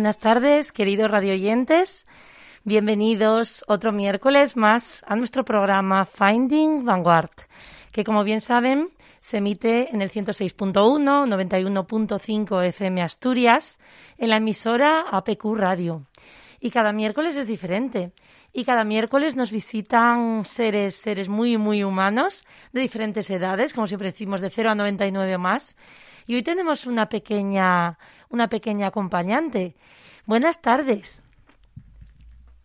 buenas tardes, queridos radioyentes. Bienvenidos otro miércoles más a nuestro programa Finding Vanguard, que como bien saben se emite en el 106.1, 91.5 FM Asturias, en la emisora APQ Radio. Y cada miércoles es diferente. Y cada miércoles nos visitan seres, seres muy, muy humanos, de diferentes edades, como siempre decimos, de 0 a 99 o más. Y hoy tenemos una pequeña, una pequeña acompañante. Buenas tardes.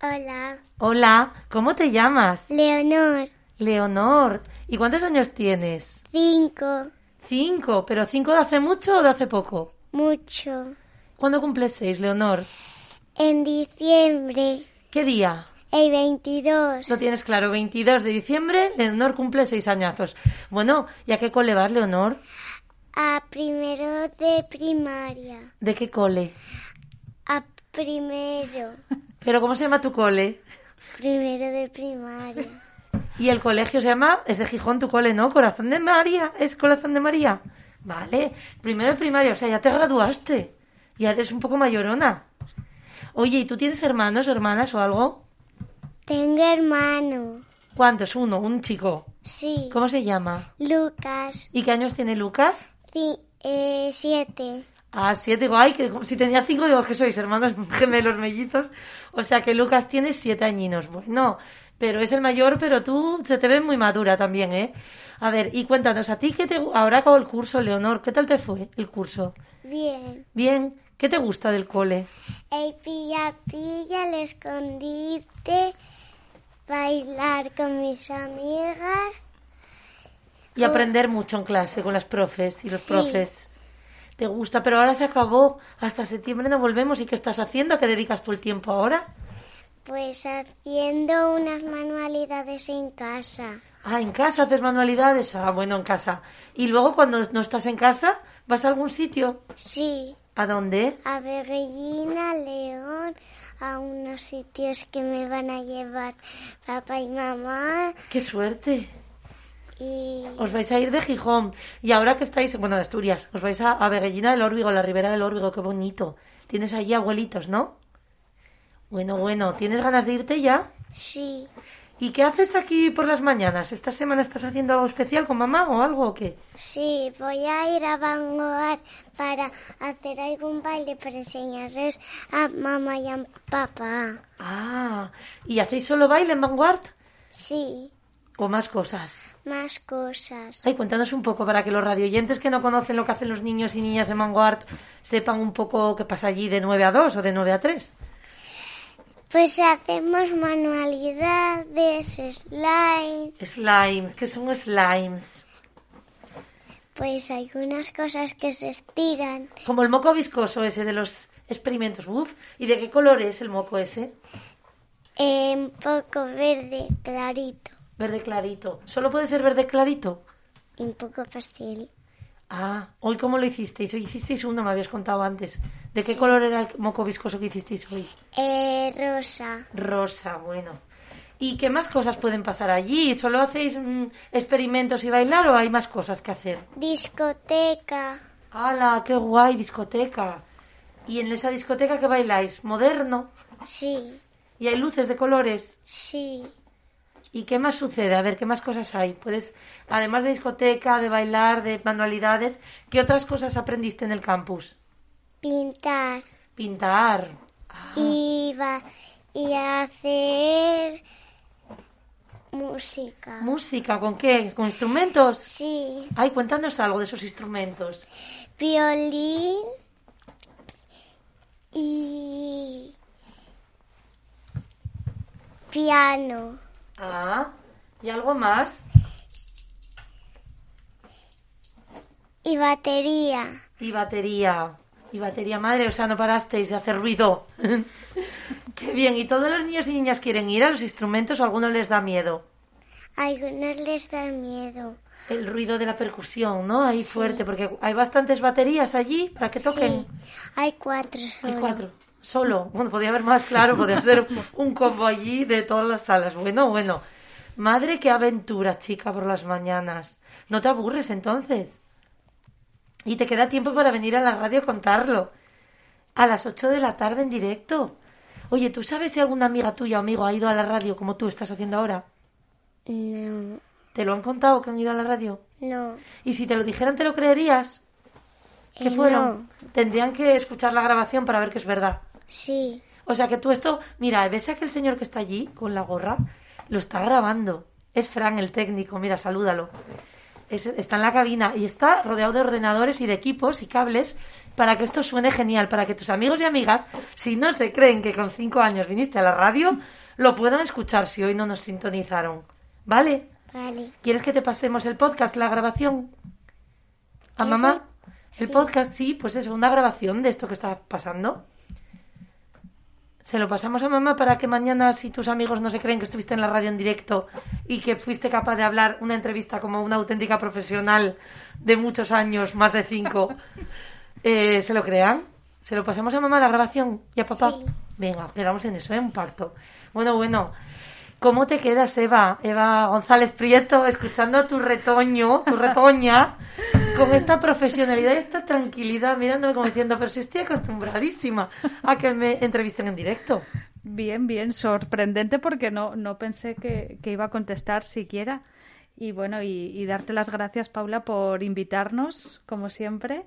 Hola. Hola, ¿cómo te llamas? Leonor. Leonor. ¿Y cuántos años tienes? Cinco. Cinco. ¿Pero cinco de hace mucho o de hace poco? Mucho. ¿Cuándo cumples seis, Leonor? En diciembre. ¿Qué día? El 22. Lo tienes claro, 22 de diciembre, Leonor cumple seis añazos. Bueno, ¿y a qué cole vas, Leonor? A primero de primaria. ¿De qué cole? A primero. ¿Pero cómo se llama tu cole? Primero de primaria. ¿Y el colegio se llama? Es de Gijón tu cole, ¿no? Corazón de María. ¿Es Corazón de María? Vale. Primero de primaria, o sea, ya te graduaste. Ya eres un poco mayorona. Oye, ¿y tú tienes hermanos o hermanas o algo? Tengo hermano. ¿Cuántos? Uno, un chico. Sí. ¿Cómo se llama? Lucas. ¿Y qué años tiene Lucas? Sí, eh, siete. Ah, siete, digo, ay, que si tenía cinco, digo que sois hermanos gemelos mellizos. O sea que Lucas tiene siete añinos. Bueno, pero es el mayor, pero tú se te ve muy madura también, ¿eh? A ver, y cuéntanos, ¿a ti qué te... Ahora acabó el curso, Leonor, ¿qué tal te fue el curso? Bien. Bien, ¿qué te gusta del cole? El pilla pilla, el escondite, bailar con mis amigas. Y aprender mucho en clase con las profes y los Sí. profes. ¿Te gusta? Pero ahora se acabó. Hasta septiembre no volvemos. ¿Y qué estás haciendo? ¿A qué dedicas tú el tiempo ahora? Pues haciendo unas manualidades en casa. Ah, en casa haces manualidades. Ah, bueno, en casa. Y luego cuando no estás en casa, ¿vas a algún sitio? Sí, ¿A dónde? a Berrellina, León, a unos sitios que me van a llevar papá y mamá. ¡Qué suerte! Y Os vais a ir de Gijón. Y ahora que estáis, bueno, de Asturias, os vais a, a Beguellina del Órbigo, la ribera del Órbigo, qué bonito. Tienes allí abuelitos, ¿no? Bueno, bueno, ¿tienes ganas de irte ya? sí, ¿Y qué haces aquí por las mañanas? ¿Esta semana estás haciendo algo especial con mamá o algo o qué? sí, voy a ir a Vanguard para hacer algún baile para enseñarles a mamá y a papá. Ah, ¿y hacéis solo baile en Vanguard? Sí, ¿O más cosas? Más cosas. Ay, cuéntanos un poco para que los radioyentes que no conocen lo que hacen los niños y niñas en Vanguard sepan un poco qué pasa allí de 9 a 2 o de 9 a 3. Pues hacemos manualidades, slides, Slimes, ¿qué son slimes? pues algunas cosas que se estiran. Como el moco viscoso ese de los experimentos. Uf, ¿y de qué color es el moco ese? Un poco verde, clarito, Verde clarito. ¿Solo puede ser verde clarito? y un poco pastel. Ah, ¿hoy cómo lo hicisteis? Hoy hicisteis uno, me habías contado antes. ¿De qué color era el moco viscoso que hicisteis hoy? Eh, rosa. Rosa, bueno. ¿Y qué más cosas pueden pasar allí? ¿Solo hacéis mm, experimentos y bailar o hay más cosas que hacer? Discoteca. ¡Hala, qué guay, discoteca! ¿Y en esa discoteca qué bailáis? ¿Moderno? Sí, ¿Y hay luces de colores? sí. ¿Y qué más sucede? A ver, ¿qué más cosas hay? Puedes, además de discoteca, de bailar, de manualidades, ¿qué otras cosas aprendiste en el campus? Pintar. Pintar. Ah, Y, va, y hacer música. Música, ¿con qué? ¿Con instrumentos? Sí. Ay, cuéntanos algo de esos instrumentos. Violín. Y piano. Ah, ¿y algo más? Y batería. Y batería. Y batería madre, o sea, no parasteis de hacer ruido. Qué bien. ¿Y todos los niños y niñas quieren ir a los instrumentos o a algunos les da miedo? A algunos les da miedo. El ruido de la percusión, ¿no? Ahí Sí. fuerte, porque hay bastantes baterías allí para que toquen. Sí, hay cuatro Hay cuatro. Solo. Bueno, podía haber más, claro, podía ser un combo allí de todas las salas. Bueno, bueno. Madre, qué aventura, chica, por las mañanas. ¿No te aburres entonces? Y te queda tiempo para venir a la radio a contarlo. A las 8 de la tarde en directo. Oye, ¿tú sabes si alguna amiga tuya o amigo ha ido a la radio como tú estás haciendo ahora? No, ¿Te lo han contado que han ido a la radio? no. ¿Y si te lo dijeran, te lo creerías? ¿Qué Eh, fueron? Tendrían que escuchar la grabación para ver que es verdad. Sí, O sea que tú esto, mira, ves a aquel señor que está allí con la gorra, lo está grabando. Es Fran, el técnico, mira, salúdalo. Es- está en la cabina y está rodeado de ordenadores y de equipos y cables para que esto suene genial, para que tus amigos y amigas, si no se creen que con cinco años viniste a la radio, lo puedan escuchar si hoy no nos sintonizaron. ¿Vale? vale. ¿Quieres que te pasemos el podcast, la grabación? ¿A mamá? El Sí. podcast, sí, pues eso, una grabación de esto que está pasando. Se lo pasamos a mamá para que mañana, si tus amigos no se creen que estuviste en la radio en directo y que fuiste capaz de hablar una entrevista como una auténtica profesional de muchos años, más de cinco, eh, se lo crean. Se lo pasamos a mamá la grabación y a papá. Sí. Venga, quedamos en eso, ¿eh? un pacto. Bueno, bueno. ¿Cómo te quedas, Eva? Eva González Prieto, escuchando a tu retoño, tu retoña, con esta profesionalidad y esta tranquilidad, mirándome como diciendo, pero si estoy acostumbradísima a que me entrevisten en directo. Bien, bien, sorprendente porque no, no pensé que, que iba a contestar siquiera. Y bueno, y, darte las gracias, Paula, por invitarnos, como siempre,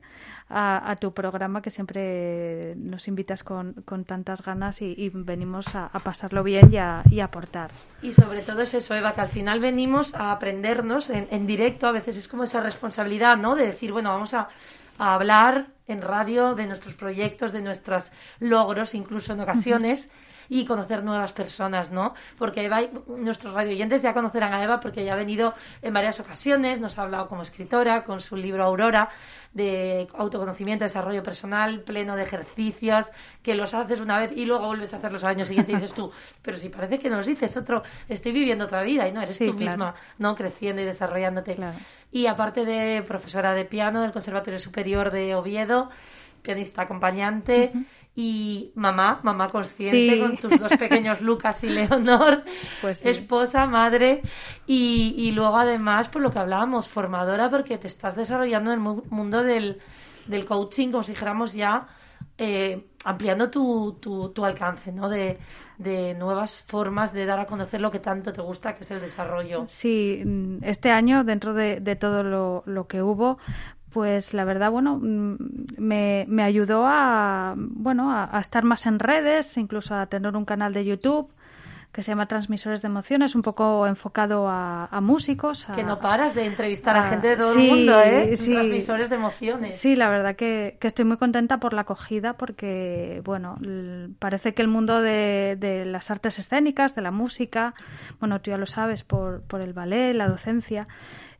a, tu programa que siempre nos invitas con, con tantas ganas y, venimos a, pasarlo bien y a, y aportar. Y sobre todo es eso, Eva, que al final venimos a aprendernos en, en directo, a veces es como esa responsabilidad, ¿no? De decir, bueno, vamos a hablar en radio de nuestros proyectos, de nuestros logros, incluso en ocasiones, y conocer nuevas personas, ¿no? Porque Eva, nuestros radioyentes ya conocerán a Eva porque ya ha venido en varias ocasiones, nos ha hablado como escritora, con su libro Aurora, de autoconocimiento, desarrollo personal, pleno de ejercicios, que los haces una vez y luego vuelves a hacerlos al año siguiente y dices tú, pero si parece que nos dices otro, estoy viviendo otra vida y no, eres Sí, tú claro. misma, ¿no? Creciendo y desarrollándote. Claro. Y aparte de profesora de piano del Conservatorio Superior de Oviedo, pianista acompañante y mamá, mamá consciente Sí. con tus dos pequeños Lucas y Leonor, Pues sí. esposa, madre y, y luego además por lo que hablábamos, formadora porque te estás desarrollando en el mu- mundo del, del coaching como si dijéramos ya eh, ampliando tu, tu, tu alcance, ¿no? De, de nuevas formas de dar a conocer lo que tanto te gusta, que es el desarrollo. Sí, mm, este año, dentro de, de todo lo, lo que hubo, pues la verdad, bueno, mm, me, me ayudó a, bueno, a, a estar más en redes, incluso a tener un canal de YouTube que se llama Transmisores de Emociones, un poco enfocado a, a músicos. a- Que no paras de entrevistar a gente de todo sí, el mundo, ¿eh? sí. Transmisores de emociones. Sí, la verdad que, que estoy muy contenta por la acogida porque, bueno, parece que el mundo de, de las artes escénicas, de la música, bueno, tú ya lo sabes, por, por el ballet, la docencia,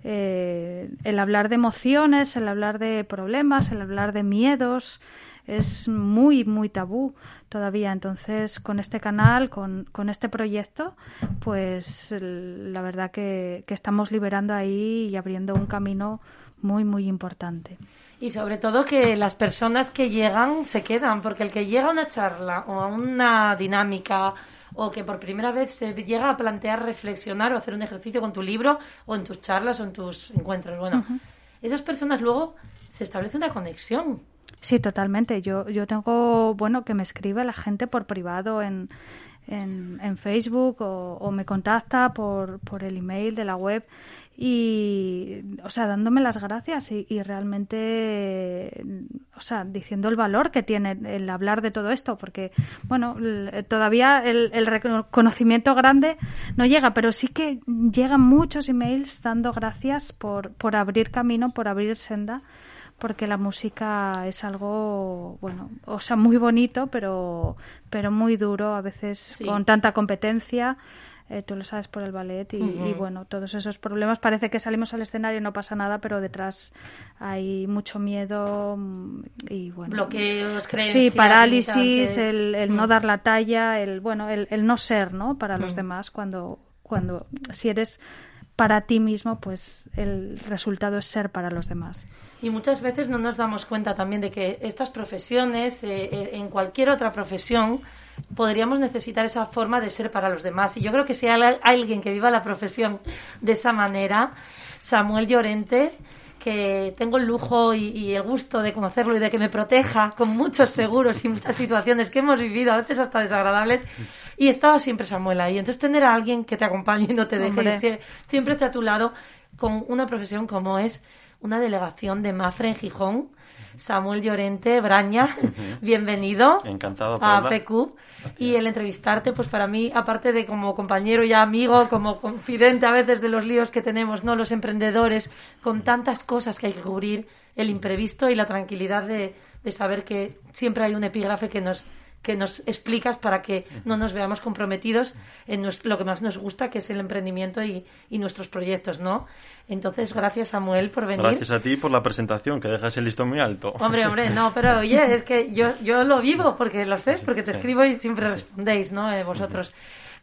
eh, el hablar de emociones, el hablar de problemas, el hablar de miedos, es muy, muy tabú todavía. Entonces, con este canal, con, con este proyecto, pues la verdad que, que estamos liberando ahí y abriendo un camino muy, muy importante. Y sobre todo que las personas que llegan se quedan, porque el que llega a una charla o a una dinámica o que por primera vez se llega a plantear reflexionar o hacer un ejercicio con tu libro o en tus charlas o en tus encuentros, bueno, esas personas luego se establece una conexión. Sí, totalmente. Yo, yo tengo, bueno, que me escribe la gente por privado en, en, en Facebook o, o me contacta por, por el email de la web y, o sea, dándome las gracias y, y realmente, o sea, diciendo el valor que tiene el hablar de todo esto, porque, bueno, todavía el, el reconocimiento grande no llega, pero sí que llegan muchos emails dando gracias por, por abrir camino, por abrir senda porque la música es algo, bueno, o sea, muy bonito, pero, pero muy duro, a veces Sí. con tanta competencia. eh, tú lo sabes por el ballet y, bueno, todos esos problemas. Parece que salimos al escenario y no pasa nada, pero detrás hay mucho miedo mm, y bueno. Bloqueos, Sí, creencias. parálisis, limitantes. el, el no Mm. dar la talla, el bueno, el, el no ser, ¿no? Para los Mm. demás cuando cuando si eres para ti mismo, pues el resultado es ser para los demás. Y muchas veces no nos damos cuenta también de que estas profesiones, eh, eh, en cualquier otra profesión, podríamos necesitar esa forma de ser para los demás. Y yo creo que si hay alguien que viva la profesión de esa manera, Samuel Llorente, que tengo el lujo y, el gusto de conocerlo y de que me proteja con muchos seguros y muchas situaciones que hemos vivido, a veces hasta desagradables, y estaba siempre Samuel ahí. Entonces tener a alguien que te acompañe y no te deje, y siempre esté a tu lado con una profesión como es una delegación de Mafre en Gijón, Samuel Llorente Braña, bienvenido Encantado, a PQ. Y el entrevistarte, pues para mí, aparte de como compañero y amigo, como confidente a veces de los líos que tenemos, ¿no? Los emprendedores, con tantas cosas que hay que cubrir, el imprevisto y la tranquilidad de, de saber que siempre hay un epígrafe que nos que nos explicas para que no nos veamos comprometidos en lo que más nos gusta, que es el emprendimiento y, nuestros proyectos, ¿no? Entonces, gracias Samuel por venir. Gracias a ti por la presentación, que dejas el listón muy alto. Hombre, hombre, no, pero oye, es que yo, yo lo vivo, porque lo sé, porque te escribo y siempre respondéis, ¿no? Eh, vosotros.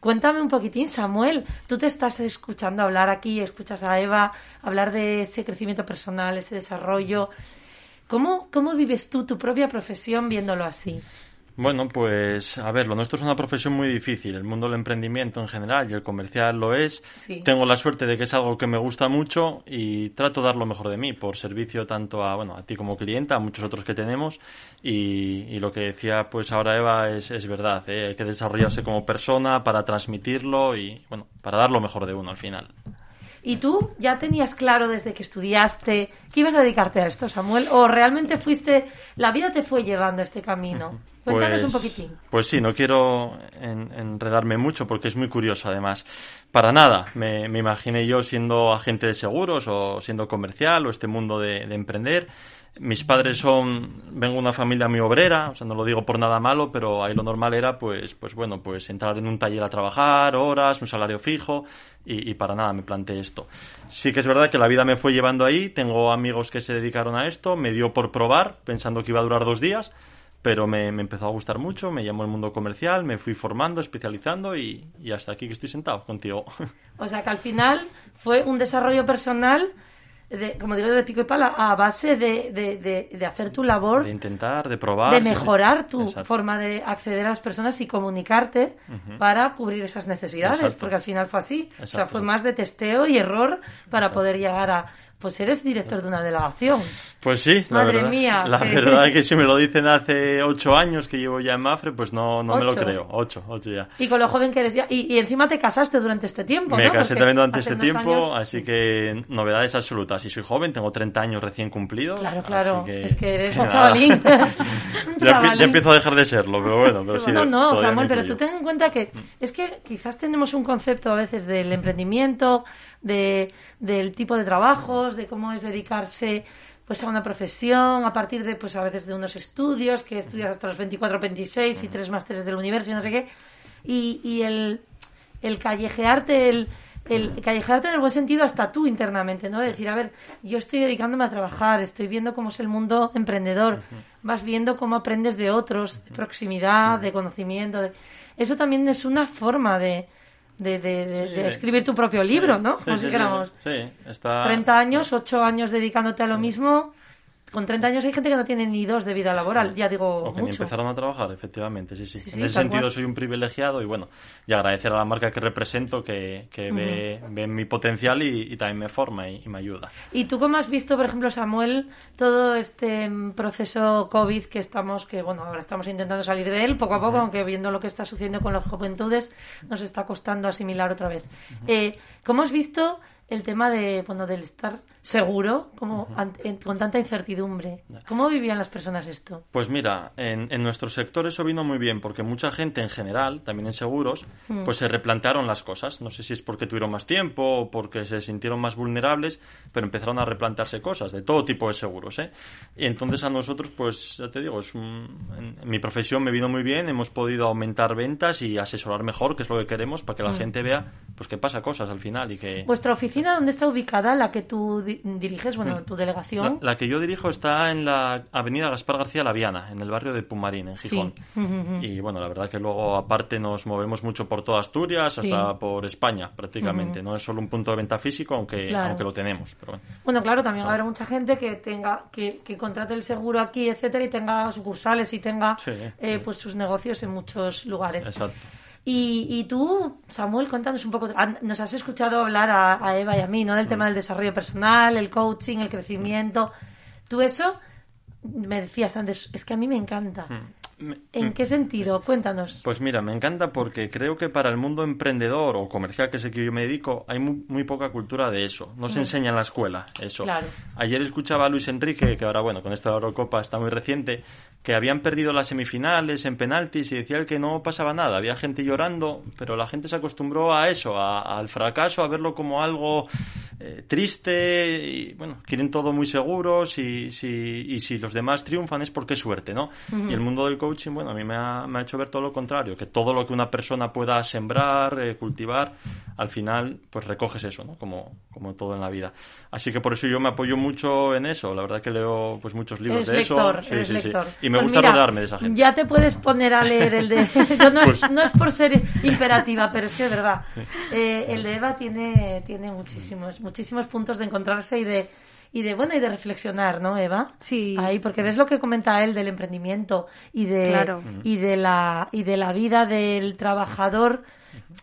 Cuéntame un poquitín, Samuel. Tú te estás escuchando hablar aquí, escuchas a Eva hablar de ese crecimiento personal, ese desarrollo. ¿Cómo, cómo vives tú tu propia profesión viéndolo así? Bueno, pues a ver, lo nuestro es una profesión muy difícil. El mundo del emprendimiento en general y el comercial lo es. Tengo la suerte de que es algo que me gusta mucho y trato de dar lo mejor de mí por servicio tanto a, bueno, a ti como cliente, a muchos otros que tenemos. Y, lo que decía pues ahora Eva es, es verdad. ¿eh? Hay que desarrollarse como persona para transmitirlo y, bueno, para dar lo mejor de uno al final. ¿Y tú ya tenías claro desde que estudiaste que ibas a dedicarte a esto, Samuel? ¿O realmente fuiste, la vida te fue llevando a este camino? Cuéntanos un pues, poquitín. Pues sí, no quiero enredarme mucho porque es muy curioso además. Para nada, me, imaginé yo siendo agente de seguros o siendo comercial o este mundo de, de emprender mis padres son, vengo de una familia muy obrera, o sea, no lo digo por nada malo, pero ahí lo normal era, pues, pues bueno, pues entrar en un taller a trabajar, horas, un salario fijo, y, para nada me planteé esto. Sí que es verdad que la vida me fue llevando ahí, tengo amigos que se dedicaron a esto, me dio por probar, pensando que iba a durar dos días, pero me, empezó a gustar mucho, me llamó el mundo comercial, me fui formando, especializando y, y hasta aquí que estoy sentado contigo. O sea que al final fue un desarrollo personal como digo, de pico y pala, a base de, de, de, hacer tu labor. De intentar, de probar. De mejorar tu forma de acceder a las personas y comunicarte para cubrir esas necesidades, porque al final fue así. o sea, fue más de testeo y error para poder llegar a pues eres director de una delegación. Pues sí, la Madre mía. La verdad es que si me lo dicen hace ocho años que llevo ya en Mafre, pues no, no me lo creo. Ocho, ocho ya. Y con lo joven que eres ya. Y, encima te casaste durante este tiempo, Me casé también durante este tiempo, así que novedades absolutas. Y soy joven, tengo 30 años recién cumplidos. Claro, claro. Es que eres un chavalín. ya, empiezo a dejar de serlo, pero bueno. Pero sí, no, no, Samuel, pero tú ten en cuenta que es que quizás tenemos un concepto a veces del emprendimiento de, del tipo de trabajos, de cómo es dedicarse pues a una profesión, a partir de pues a veces de unos estudios, que estudias hasta los 24, 26 y tres másteres del universo y no sé qué, y, y el, el callejearte, el, el callejearte en el buen sentido hasta tú internamente, ¿no? decir, a ver, yo estoy dedicándome a trabajar, estoy viendo cómo es el mundo emprendedor, vas viendo cómo aprendes de otros, de proximidad, de conocimiento, de... eso también es una forma de, de, de, escribir tu propio libro, ¿no? Como si dijéramos. Sí, está... 30 años, 8 años dedicándote a lo mismo con 30 años hay gente que no tiene ni dos de vida laboral, ya digo o que mucho. empezaron a trabajar, efectivamente, sí, sí. en ese sentido soy un privilegiado y bueno, y agradecer a la marca que represento que, que ve, mi potencial y, también me forma y, me ayuda. ¿Y tú cómo has visto, por ejemplo, Samuel, todo este proceso COVID que estamos, que bueno, ahora estamos intentando salir de él poco a poco, aunque viendo lo que está sucediendo con las juventudes, nos está costando asimilar otra vez. eh, ¿Cómo has visto el tema de, bueno, del estar seguro como con tanta incertidumbre. ¿Cómo vivían las personas esto? Pues mira, en, en, nuestro sector eso vino muy bien porque mucha gente en general, también en seguros, mm. pues se replantearon las cosas. No sé si es porque tuvieron más tiempo o porque se sintieron más vulnerables, pero empezaron a replantearse cosas de todo tipo de seguros. ¿eh? Y entonces a nosotros, pues ya te digo, es en, mi profesión me vino muy bien, hemos podido aumentar ventas y asesorar mejor, que es lo que queremos, para que la mm. gente vea pues que pasa cosas al final y que... ¿Vuestra oficina dónde está ubicada, la que tú diriges, bueno, tu delegación? La, que yo dirijo está en la avenida Gaspar García Laviana, en el barrio de Pumarín, en Gijón. Y bueno, la verdad que luego aparte nos movemos mucho por toda Asturias, hasta por España prácticamente. No es solo un punto de venta físico, aunque, aunque lo tenemos. Pero bueno. claro, también va a haber mucha gente que tenga que, que contrate el seguro aquí, etcétera, y tenga sucursales y tenga eh, pues sus negocios en muchos lugares. Exacto. Y, y tú, Samuel, cuéntanos un poco. Nos has escuchado hablar a, Eva y a mí, ¿no? Del tema del desarrollo personal, el coaching, el crecimiento. Tú eso, me decías antes, es que a mí me encanta. Me- ¿En qué sentido? Cuéntanos. Pues mira, me encanta porque creo que para el mundo emprendedor o comercial, que es el que yo me dedico, hay muy, muy poca cultura de eso. No se enseña en la escuela eso. Claro. Ayer escuchaba a Luis Enrique, que ahora, bueno, con esta Eurocopa está muy reciente, que habían perdido las semifinales en penaltis y decía él que no pasaba nada. Había gente llorando, pero la gente se acostumbró a eso, a- al fracaso, a verlo como algo eh, triste y, bueno, quieren todo muy seguros y si, y si los demás triunfan es porque es suerte, ¿no? Y el mundo del coaching, bueno, a mí me ha, me ha hecho ver todo lo contrario, que todo lo que una persona pueda sembrar, eh, cultivar, al final, pues recoges eso, ¿no? Como, como todo en la vida. Así que por eso yo me apoyo mucho en eso. La verdad que leo pues muchos libros Eres de lector, eso. Sí, sí, sí. lector. Y me Pues gusta mira, rodearme de esa gente. Ya te puedes poner a leer el de... Yo no, es, Pues- no es por ser imperativa, pero es que es verdad. Eh, el de Eva tiene, tiene muchísimos, muchísimos puntos de encontrarse y de, y de, bueno, y de reflexionar, ¿no, Eva? Sí. Ahí, porque ves lo que comenta él del emprendimiento y de, Claro. y de la, y de la vida del trabajador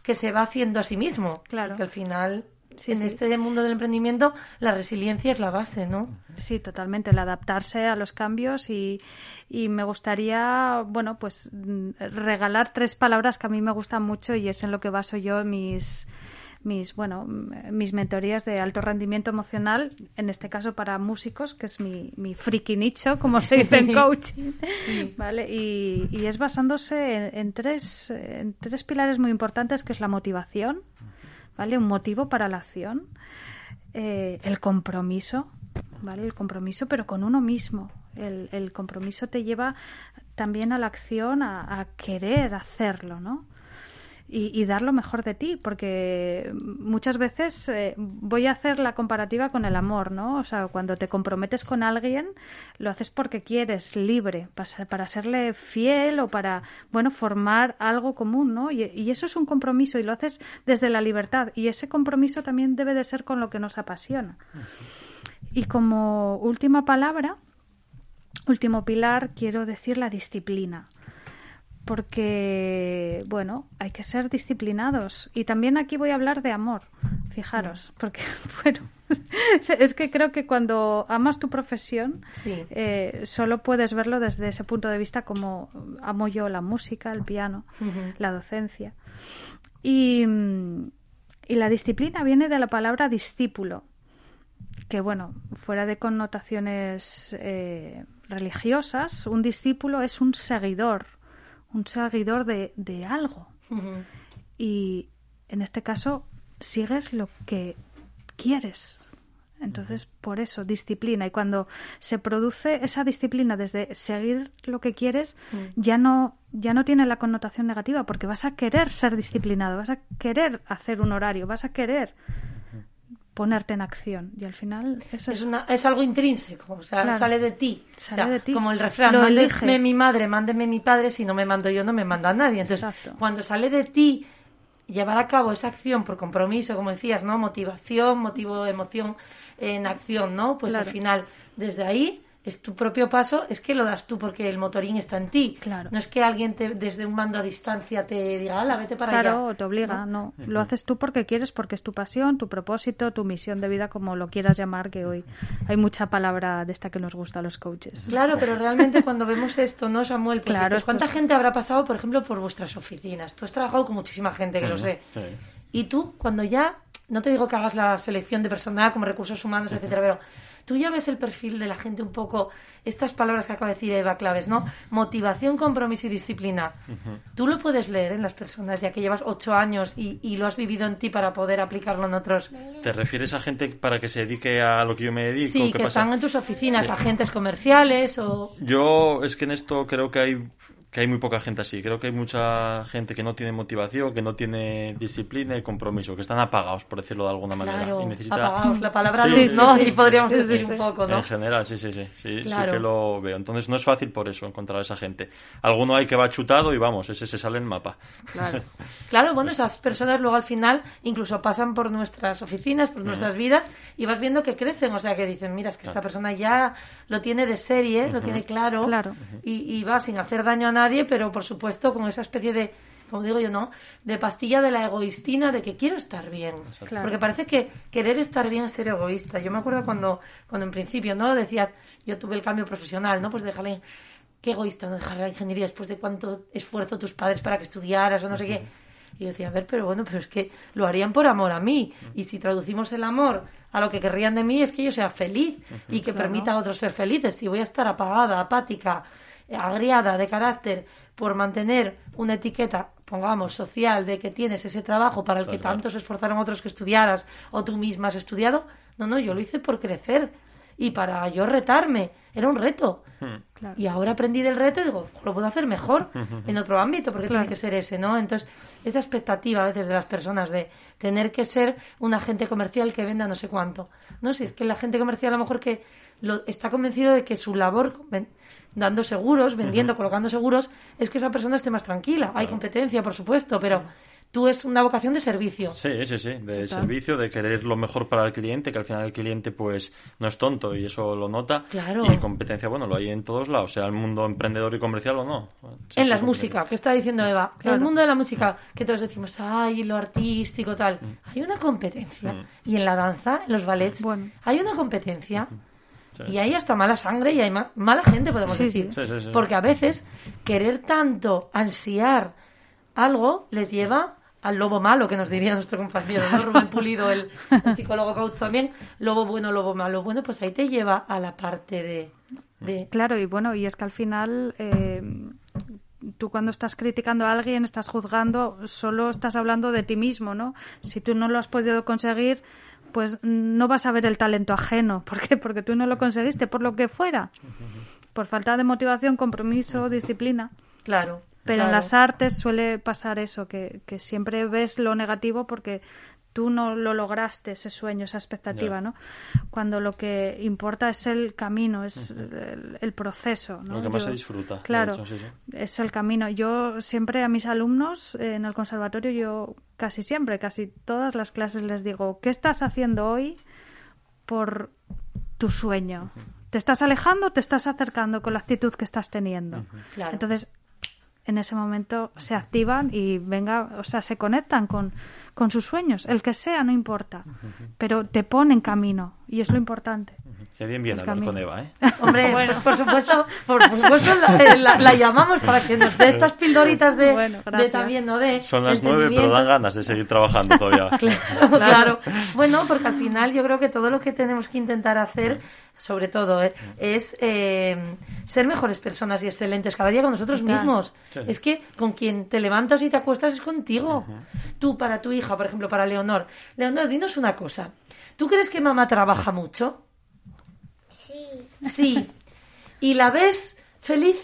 que se va haciendo a sí mismo. Claro. Que al final, Sí, en sí. este mundo del emprendimiento, la resiliencia es la base, ¿no? Sí, totalmente, el adaptarse a los cambios y, y me gustaría, bueno, pues mm, regalar tres palabras que a mí me gustan mucho y es en lo que baso yo mis mis bueno mis mentorías de alto rendimiento emocional en este caso para músicos que es mi, mi friki nicho como se dice en coaching vale y, y es basándose en, en tres en tres pilares muy importantes que es la motivación vale un motivo para la acción eh, el compromiso, ¿vale? El compromiso, pero con uno mismo. El, el compromiso te lleva también a la acción, a, a querer hacerlo, ¿no? Y, dar lo mejor de ti, porque muchas veces eh, voy a hacer la comparativa con el amor, ¿no? O sea, cuando te comprometes con alguien, lo haces porque quieres, libre, para, serle fiel o para, bueno, formar algo común, ¿no? Y eso es un compromiso y lo haces desde la libertad. Y ese compromiso también debe de ser con lo que nos apasiona. Y como última palabra, último pilar, quiero decir la disciplina. Porque, bueno, hay que ser disciplinados. Y también aquí voy a hablar de amor, fijaros, porque, bueno, es que creo que cuando amas tu profesión, Sí. eh, solo puedes verlo desde ese punto de vista como amo yo la música, el piano, la docencia. Y, y la disciplina viene de la palabra discípulo, que bueno, fuera de connotaciones eh, religiosas, un discípulo es un seguidor, un seguidor de, de algo. Y en este caso, sigues lo que quieres. Entonces, por eso, disciplina. Y cuando se produce esa disciplina desde seguir lo que quieres, ya no, ya no tiene la connotación negativa, porque vas a querer ser disciplinado, vas a querer hacer un horario, vas a querer ponerte en acción. Y al final Es, una, es algo intrínseco, o sea, Claro. sale de ti. Sale O sea, de ti. Como el refrán, eliges. mi madre, mándeme mi padre, si no me mando yo no me manda nadie. Entonces, Exacto. cuando sale de ti llevar a cabo esa acción por compromiso, como decías, ¿no? Motivación, motivo, emoción en acción, ¿no? Pues Claro. al final, desde ahí es tu propio paso, es que lo das tú porque el motorín está en ti. Claro. No es que alguien te, desde un mando a distancia te diga, ala, vete para allá. Claro, o te obliga, no. Lo haces tú porque quieres, porque es tu pasión, tu propósito, tu misión de vida, como lo quieras llamar, que hoy hay mucha palabra de esta que nos gusta a los coaches. Claro, pero realmente cuando vemos esto, ¿no, Samuel? Pues Claro, dices, ¿cuánta es- gente habrá pasado, por ejemplo, por vuestras oficinas? Tú has trabajado con muchísima gente, que lo sé. Sí. Y tú, cuando ya, no te digo que hagas la selección de personal como recursos humanos, etcétera, pero tú ya ves el perfil de la gente un poco, estas palabras que acaba de decir Eva Claves, ¿no? Motivación, compromiso y disciplina. Tú lo puedes leer en las personas, ya que llevas ocho años y, y lo has vivido en ti para poder aplicarlo en otros. ¿Te refieres a gente para que se dedique a lo que yo me dedico? Sí, ¿Qué que pasa? están en tus oficinas, agentes comerciales o... Yo es que en esto creo que hay que hay muy poca gente así. Creo que hay mucha gente que no tiene motivación, que no tiene disciplina y compromiso, que están apagados, por decirlo de alguna manera. Claro, y necesita... apagados, la palabra Sí, luz, sí, ¿no? sí, y podríamos sí, decir sí, un sí. poco, ¿no? En general, sí, sí, sí. Sí, Claro. sí que lo veo. Entonces no es fácil por eso encontrar a esa gente. Alguno hay que va chutado y vamos, ese se sale en mapa. Claro. Claro, bueno, esas personas luego al final incluso pasan por nuestras oficinas, por nuestras vidas y vas viendo que crecen, o sea, que dicen, mira, es que esta persona ya lo tiene de serie, lo tiene claro, Claro. Y, y va sin hacer daño a nadie, pero por supuesto con esa especie de como digo yo, ¿no? De pastilla de la egoístina de que quiero estar bien. Claro. Porque parece que querer estar bien es ser egoísta. Yo me acuerdo cuando, cuando en principio, ¿no? Decías, yo tuve el cambio profesional, ¿no? Pues dejarle, qué egoísta, ¿no? Dejar la ingeniería después de cuánto esfuerzo tus padres para que estudiaras o no sé qué. Y yo decía, a ver, pero bueno, pero es que lo harían por amor a mí. Y si traducimos el amor a lo que querrían de mí es que yo sea feliz y que permita a otros ser felices. Si voy a estar apagada, apática, agriada de carácter por mantener una etiqueta, pongamos, social de que tienes ese trabajo para el que Claro. tanto se esforzaron otros que estudiaras o tú misma has estudiado, no, no, yo lo hice por crecer y para yo retarme. Era un reto. Claro. Y ahora aprendí del reto y digo, lo puedo hacer mejor en otro ámbito, porque Claro. tiene que ser ese, ¿no? Entonces, esa expectativa a veces de las personas de tener que ser un agente comercial que venda no sé cuánto. No, si es que el agente comercial a lo mejor que lo, está convencido de que su labor dando seguros, vendiendo, colocando seguros, es que esa persona esté más tranquila. Hay competencia, por supuesto, pero tú es una vocación de servicio. Sí, sí, sí, de servicio, de querer lo mejor para el cliente, que al final el cliente pues no es tonto y eso lo nota. Claro. Y competencia, bueno, lo hay en todos lados, sea el mundo emprendedor y comercial o no. En las músicas, que está diciendo Eva, en el mundo de la música, que todos decimos, ay, lo artístico, tal, hay una competencia. Mm. Y en la danza, en los ballets, Bueno. hay una competencia. Sí. Y hay hasta mala sangre y hay ma- mala gente, podemos Sí, decir. sí. Sí, sí, sí. Porque a veces querer tanto, ansiar algo, les lleva al lobo malo, que nos diría nuestro compañero, ¿no? Rubén Pulido, el, el psicólogo coach también. Lobo bueno, lobo malo. Bueno, pues ahí te lleva a la parte de... de Claro, y bueno, y es que al final eh, tú cuando estás criticando a alguien, estás juzgando, solo estás hablando de ti mismo, ¿no? Si tú no lo has podido conseguir, pues no vas a ver el talento ajeno. ¿Por qué? Porque tú no lo conseguiste, por lo que fuera. Por falta de motivación, compromiso, disciplina. claro. Pero claro. en las artes suele pasar eso, que, que siempre ves lo negativo porque tú no lo lograste, ese sueño, esa expectativa. ¿no? Cuando lo que importa es el camino, es el, el proceso, ¿no? Lo que más Yo- se disfruta. Claro, hecho, sí, sí. es el camino. Yo siempre a mis alumnos eh, en el conservatorio, yo casi siempre, casi todas las clases les digo, ¿qué estás haciendo hoy por tu sueño? ¿Te estás alejando o te estás acercando con la actitud que estás teniendo? Claro. Entonces, en ese momento se activan y venga, o sea, se conectan con, con sus sueños, el que sea, no importa, pero te pone en camino y es lo importante. Qué bien viene hablar con. Eva, ¿eh? Hombre, pues por supuesto, por supuesto la, eh, la- la llamamos para que nos dé estas pildoritas de, Bueno, de también, ¿no? De Son las nueve, pero dan ganas de seguir trabajando todavía. Claro, claro. Bueno, porque al final yo creo que todo lo que tenemos que intentar hacer, sobre todo, eh, es eh, ser mejores personas y excelentes cada día con nosotros mismos. Sí. Es que con quien te levantas y te acuestas es contigo. Tú, para tu hija, por ejemplo, para Leonor. Leonor, dinos una cosa. ¿Tú crees que mamá trabaja mucho? Sí, Sí. ¿Y la ves feliz?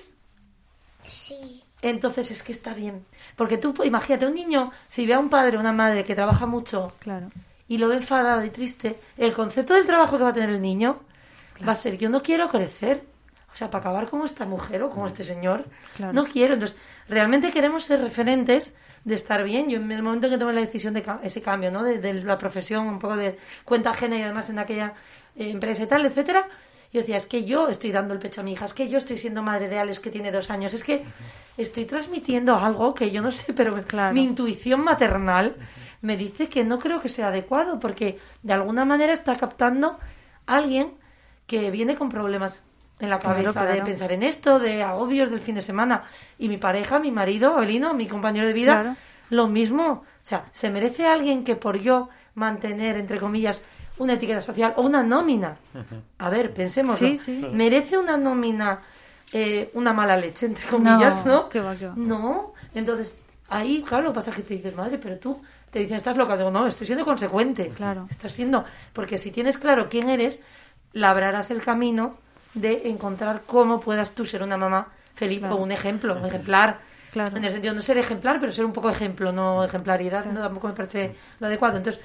sí, Entonces es que está bien. Porque tú, pues, imagínate, un niño, si ve a un padre o una madre que trabaja mucho Claro. y lo ve enfadado y triste, el concepto del trabajo que va a tener el niño va a ser, yo no quiero crecer. O sea, para acabar como esta mujer o como este señor, Claro. no quiero. Entonces, realmente queremos ser referentes de estar bien. Yo en el momento en que tomé la decisión de ese cambio, ¿no? De, de la profesión, un poco de cuenta ajena y además en aquella eh, empresa y tal, etcétera, yo decía, es que yo estoy dando el pecho a mi hija, es que yo estoy siendo madre de Alex que tiene dos años, es que estoy transmitiendo algo que yo no sé, pero Claro. mi intuición maternal me dice que no creo que sea adecuado, porque de alguna manera está captando a alguien que viene con problemas en la Claro, cabeza de pensar en esto, de agobios del fin de semana. Y mi pareja, mi marido, Abelino, mi compañero de vida, Claro. lo mismo. O sea, ¿se merece alguien que por yo mantener, entre comillas, una etiqueta social o una nómina? A ver, pensemos. Sí, sí. ¿Merece una nómina eh, una mala leche, entre comillas, no? No, qué va, qué va. No. Entonces, ahí, claro, lo que pasa es que te dices, madre, pero tú te dicen, estás loca. Digo, no, estoy siendo consecuente. Claro. Estás siendo. Porque si tienes claro quién eres, labrarás el camino de encontrar cómo puedas tú ser una mamá feliz Claro. o un ejemplo, un ejemplar. Claro. En el sentido, no ser ejemplar, pero ser un poco ejemplo, no ejemplaridad, no tampoco me parece lo adecuado. Entonces,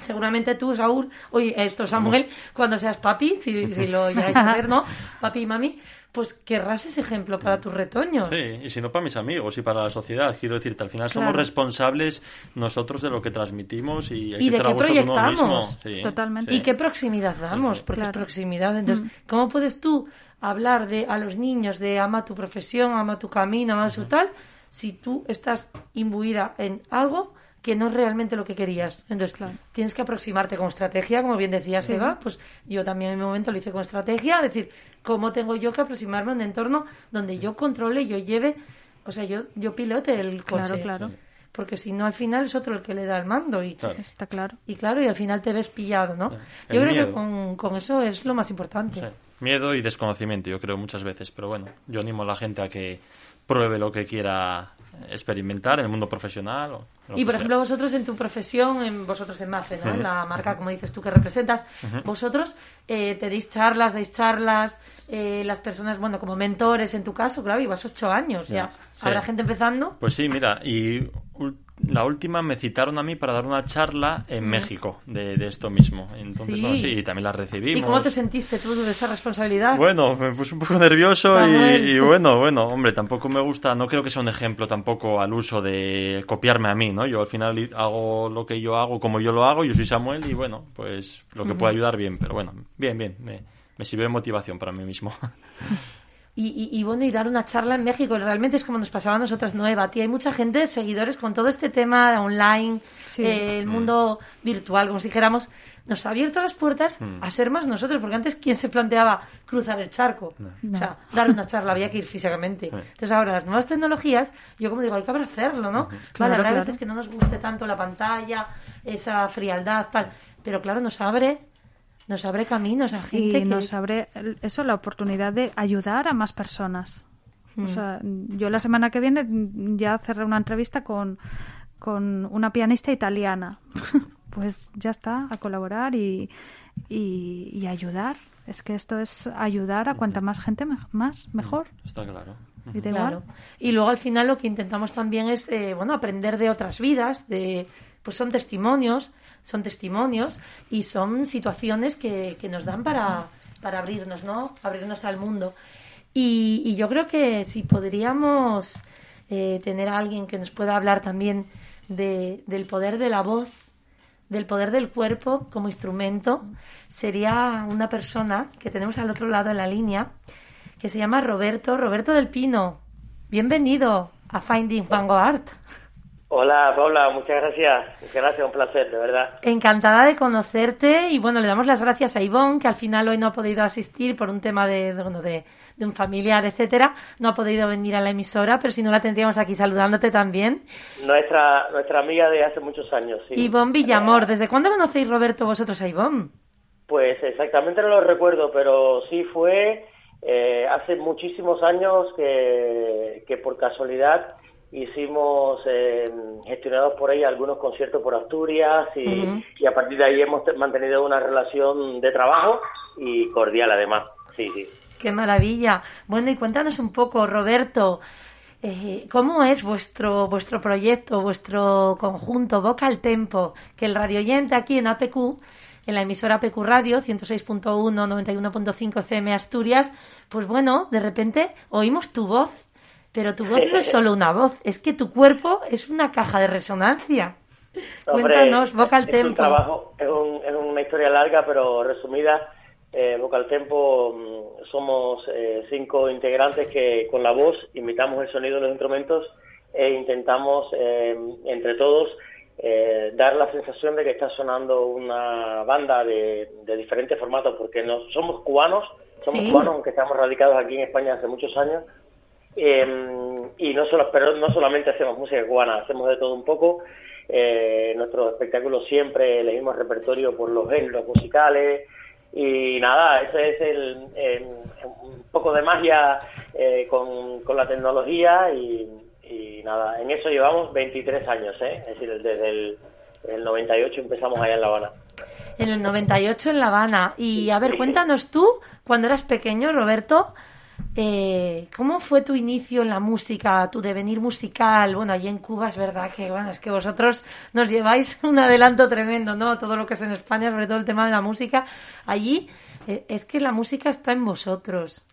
seguramente tú, Saúl, oye, esto, Samuel, cuando seas papi, si, si lo llegáis a ser, ¿no? Papi y mami, pues querrás ese ejemplo para tus retoños. Sí, y si no para mis amigos y para la sociedad, quiero decirte, al final somos Claro. responsables nosotros de lo que transmitimos y hay Y que de qué proyectamos. Sí, Totalmente. sí. ¿Y qué proximidad damos? Sí, sí. Porque es proximidad. Entonces, Mm. ¿cómo puedes tú hablar de a los niños de ama tu profesión, ama tu camino, ama su tal, si tú estás imbuida en algo que no es realmente lo que querías. Entonces, tienes que aproximarte con estrategia, como bien decía Seba, pues yo también en mi momento lo hice con estrategia, es decir, cómo tengo yo que aproximarme a un entorno donde yo controle, yo lleve, o sea, yo, yo pilote el coche. Claro, claro. Porque si no, al final es otro el que le da el mando. Y, Está claro. Y claro, y al final te ves pillado, ¿no? Yo creo que con, con, eso es lo más importante. Miedo y desconocimiento, yo creo muchas veces. Pero bueno, yo animo a la gente a que pruebe lo que quiera experimentar en el mundo profesional. O y por ejemplo, vosotros en tu profesión, en vosotros en Mafre, ¿no? la marca, como dices tú, que representas, vosotros eh, tenéis charlas, dais charlas, eh, las personas, bueno, como mentores en tu caso, claro, y vas ocho años ya. ¿Habrá gente empezando? Pues sí, mira, y la última me citaron a mí para dar una charla en México de, esto mismo. Entonces, sí. y también la recibimos. ¿Y cómo te sentiste tú de esa responsabilidad? Bueno, me puse un poco nervioso y, bueno, bueno, hombre, tampoco me gusta, no creo que sea un ejemplo tampoco al uso de copiarme a mí, ¿no? Yo al final hago lo que yo hago como yo lo hago, yo soy Samuel y bueno, pues lo que pueda ayudar bien, pero bueno, bien, bien, me, me sirve de motivación para mí mismo. Y, bueno, y dar una charla en México. Realmente es como nos pasaba a nosotras, Nueva. Tía, hay mucha gente, seguidores, con todo este tema online, eh, el mundo virtual, como si dijéramos, nos ha abierto las puertas mm. a ser más nosotros, porque antes, ¿quién se planteaba cruzar el charco? O sea, dar una charla, había que ir físicamente. Entonces, ahora, las nuevas tecnologías, yo como digo, hay que hacerlo, ¿no? Claro, habrá veces que no nos guste tanto la pantalla, esa frialdad, tal. Pero claro, nos abre nos abre caminos a gente y nos abre eso la oportunidad de ayudar a más personas. O mm. sea yo la semana que viene ya cerré una entrevista con con una pianista italiana. Pues ya está a colaborar y, y, ayudar. Es que esto es ayudar a cuanta más gente más mejor. Está claro. Y, claro. y luego al final lo que intentamos también es eh, bueno aprender de otras vidas de pues son testimonios son testimonios y son situaciones que, nos dan para, para abrirnos, ¿no? Abrirnos al mundo. Y, yo creo que si podríamos eh, tener a alguien que nos pueda hablar también de, del poder de la voz, del poder del cuerpo como instrumento, sería una persona que tenemos al otro lado en la línea, que se llama Roberto, Roberto del Pino. Bienvenido a Finding Vanguard. Hola Paula, muchas gracias. Muchas gracias, un placer, de verdad. Encantada de conocerte y bueno, le damos las gracias a Ivonne, que al final hoy no ha podido asistir por un tema de, bueno, de, un familiar, etcétera. No ha podido venir a la emisora, pero si no la tendríamos aquí saludándote también. Nuestra, nuestra amiga de hace muchos años, sí. Ivonne Villamor, ¿desde cuándo conocéis, Roberto, vosotros a Ivonne? Pues exactamente no lo recuerdo, pero sí fue eh, hace muchísimos años que, que por casualidad hicimos eh, gestionados por ella algunos conciertos por Asturias y, a partir de ahí hemos mantenido una relación de trabajo y cordial además. Sí, sí. Qué maravilla. Bueno, y cuéntanos un poco, Roberto, eh, ¿cómo es vuestro vuestro proyecto, vuestro conjunto Vocal Tempo? Que el radio oyente aquí en APQ, en la emisora APQ Radio 106.1, 91.5 FM Asturias, pues bueno, de repente oímos tu voz pero tu voz no es solo una voz, es que tu cuerpo es una caja de resonancia. Cuéntanos, Vocal Tempo. Es, un trabajo, es, una historia larga, pero resumida. Eh, Vocal Tempo mm, somos eh, cinco integrantes que con la voz imitamos el sonido de los instrumentos e intentamos eh, entre todos eh, dar la sensación de que está sonando una banda de, diferentes formatos, porque no somos cubanos, somos cubanos, aunque estamos radicados aquí en España hace muchos años, Em, y no solo, pero no solamente hacemos música cubana, hacemos de todo un poco. Eh, nuestros espectáculos siempre elegimos repertorio por los géneros musicales y nada, ese es el, un poco de magia eh, con, con, la tecnología y, nada, en eso llevamos 23 años, ¿eh? es decir, desde el, el 98 empezamos allá en La Habana. En el 98 en La Habana. Y a ver, cuéntanos tú, cuando eras pequeño, Roberto, eh, ¿Cómo fue tu inicio en la música, tu devenir musical? Bueno, allí en Cuba es verdad que, bueno, es que vosotros nos lleváis un adelanto tremendo, ¿no? Todo lo que es en España, sobre todo el tema de la música. Allí eh, es que la música está en vosotros.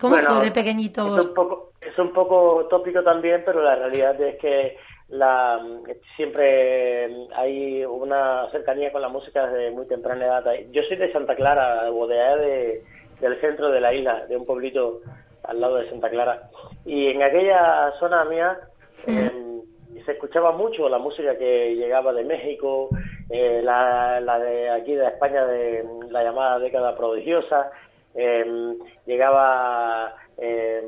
¿Cómo fue de pequeñito? Es un, poco, es un poco tópico también, pero la realidad es que la, siempre hay una cercanía con la música desde muy temprana edad. Yo soy de Santa Clara, o de de del centro de la isla, de un pueblito al lado de Santa Clara. Y en aquella zona mía se escuchaba mucho la música que llegaba de México, eh, la, la, de aquí de España de la llamada década prodigiosa, eh, llegaba eh,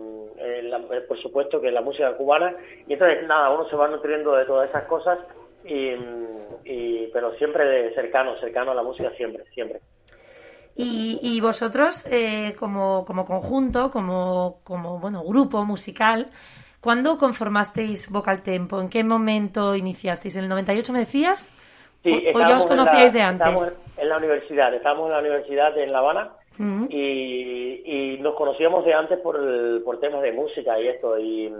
por supuesto que la música cubana y entonces nada, uno se va nutriendo de todas esas cosas y, y pero siempre de cercano, cercano a la música siempre, siempre. Y, y vosotros, eh, como, como conjunto, como, como bueno, grupo musical, ¿Cuándo conformasteis Vocal Tempo? ¿En qué momento iniciasteis? ¿En el 98 me decías? Sí, ¿O, ya os conocíais de antes? En la universidad, estábamos en la universidad en La Habana y, nos conocíamos de antes por, por temas de música y esto. Y,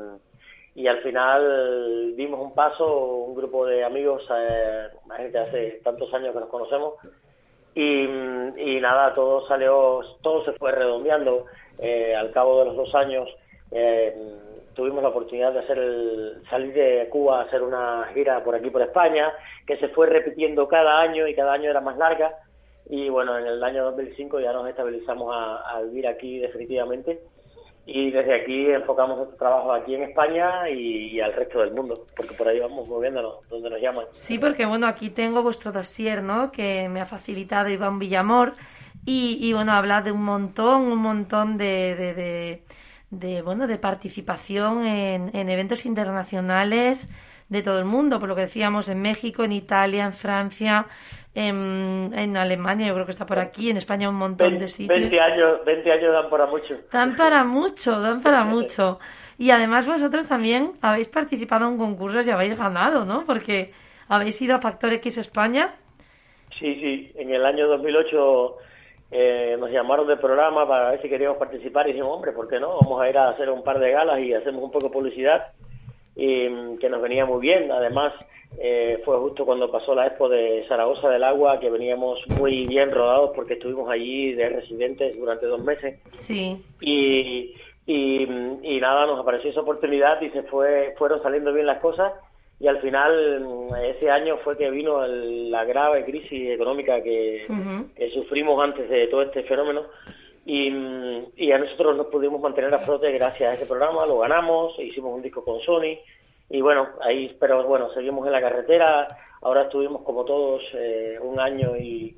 y al final dimos un paso, un grupo de amigos, eh, gente hace tantos años que nos conocemos, y, y nada, todo salió, todo se fue redondeando. Eh, al cabo de los dos años, eh, tuvimos la oportunidad de hacer salir de Cuba a hacer una gira por aquí por España que se fue repitiendo cada año y cada año era más larga y bueno en el año 2005 ya nos estabilizamos a, vivir aquí definitivamente y desde aquí enfocamos nuestro trabajo aquí en España y, al resto del mundo porque por ahí vamos moviéndonos donde nos llaman. Sí porque bueno aquí tengo vuestro dossier no que me ha facilitado Iván Villamor y, y bueno habla de un montón un montón de de bueno de participación en, en, eventos internacionales de todo el mundo, por lo que decíamos en México, en Italia, en Francia, en, en Alemania, yo creo que está por aquí, en España un montón de sitios. 20 años, 20 años dan para mucho. Dan para mucho, dan para mucho. Y además vosotros también habéis participado en concursos y habéis ganado, ¿no? Porque habéis ido a Factor X España. Sí, sí, en el año 2008 eh, nos llamaron del programa para ver si queríamos participar y dijimos, hombre, ¿por qué no? Vamos a ir a hacer un par de galas y hacemos un poco de publicidad y mm, que nos venía muy bien. Además, eh, fue justo cuando pasó la expo de Zaragoza del Agua, que veníamos muy bien rodados porque estuvimos allí de residentes durante dos meses. Sí. Y, y, y nada, nos apareció esa oportunidad y se fue, fueron saliendo bien las cosas y al final mm, ese año fue que vino la grave crisis económica que, sufrimos antes de todo este fenómeno y, mm, y, a nosotros nos pudimos mantener a flote gracias a ese programa, lo ganamos, hicimos un disco con Sony y bueno, ahí, pero bueno, seguimos en la carretera, ahora estuvimos como todos eh, un año y,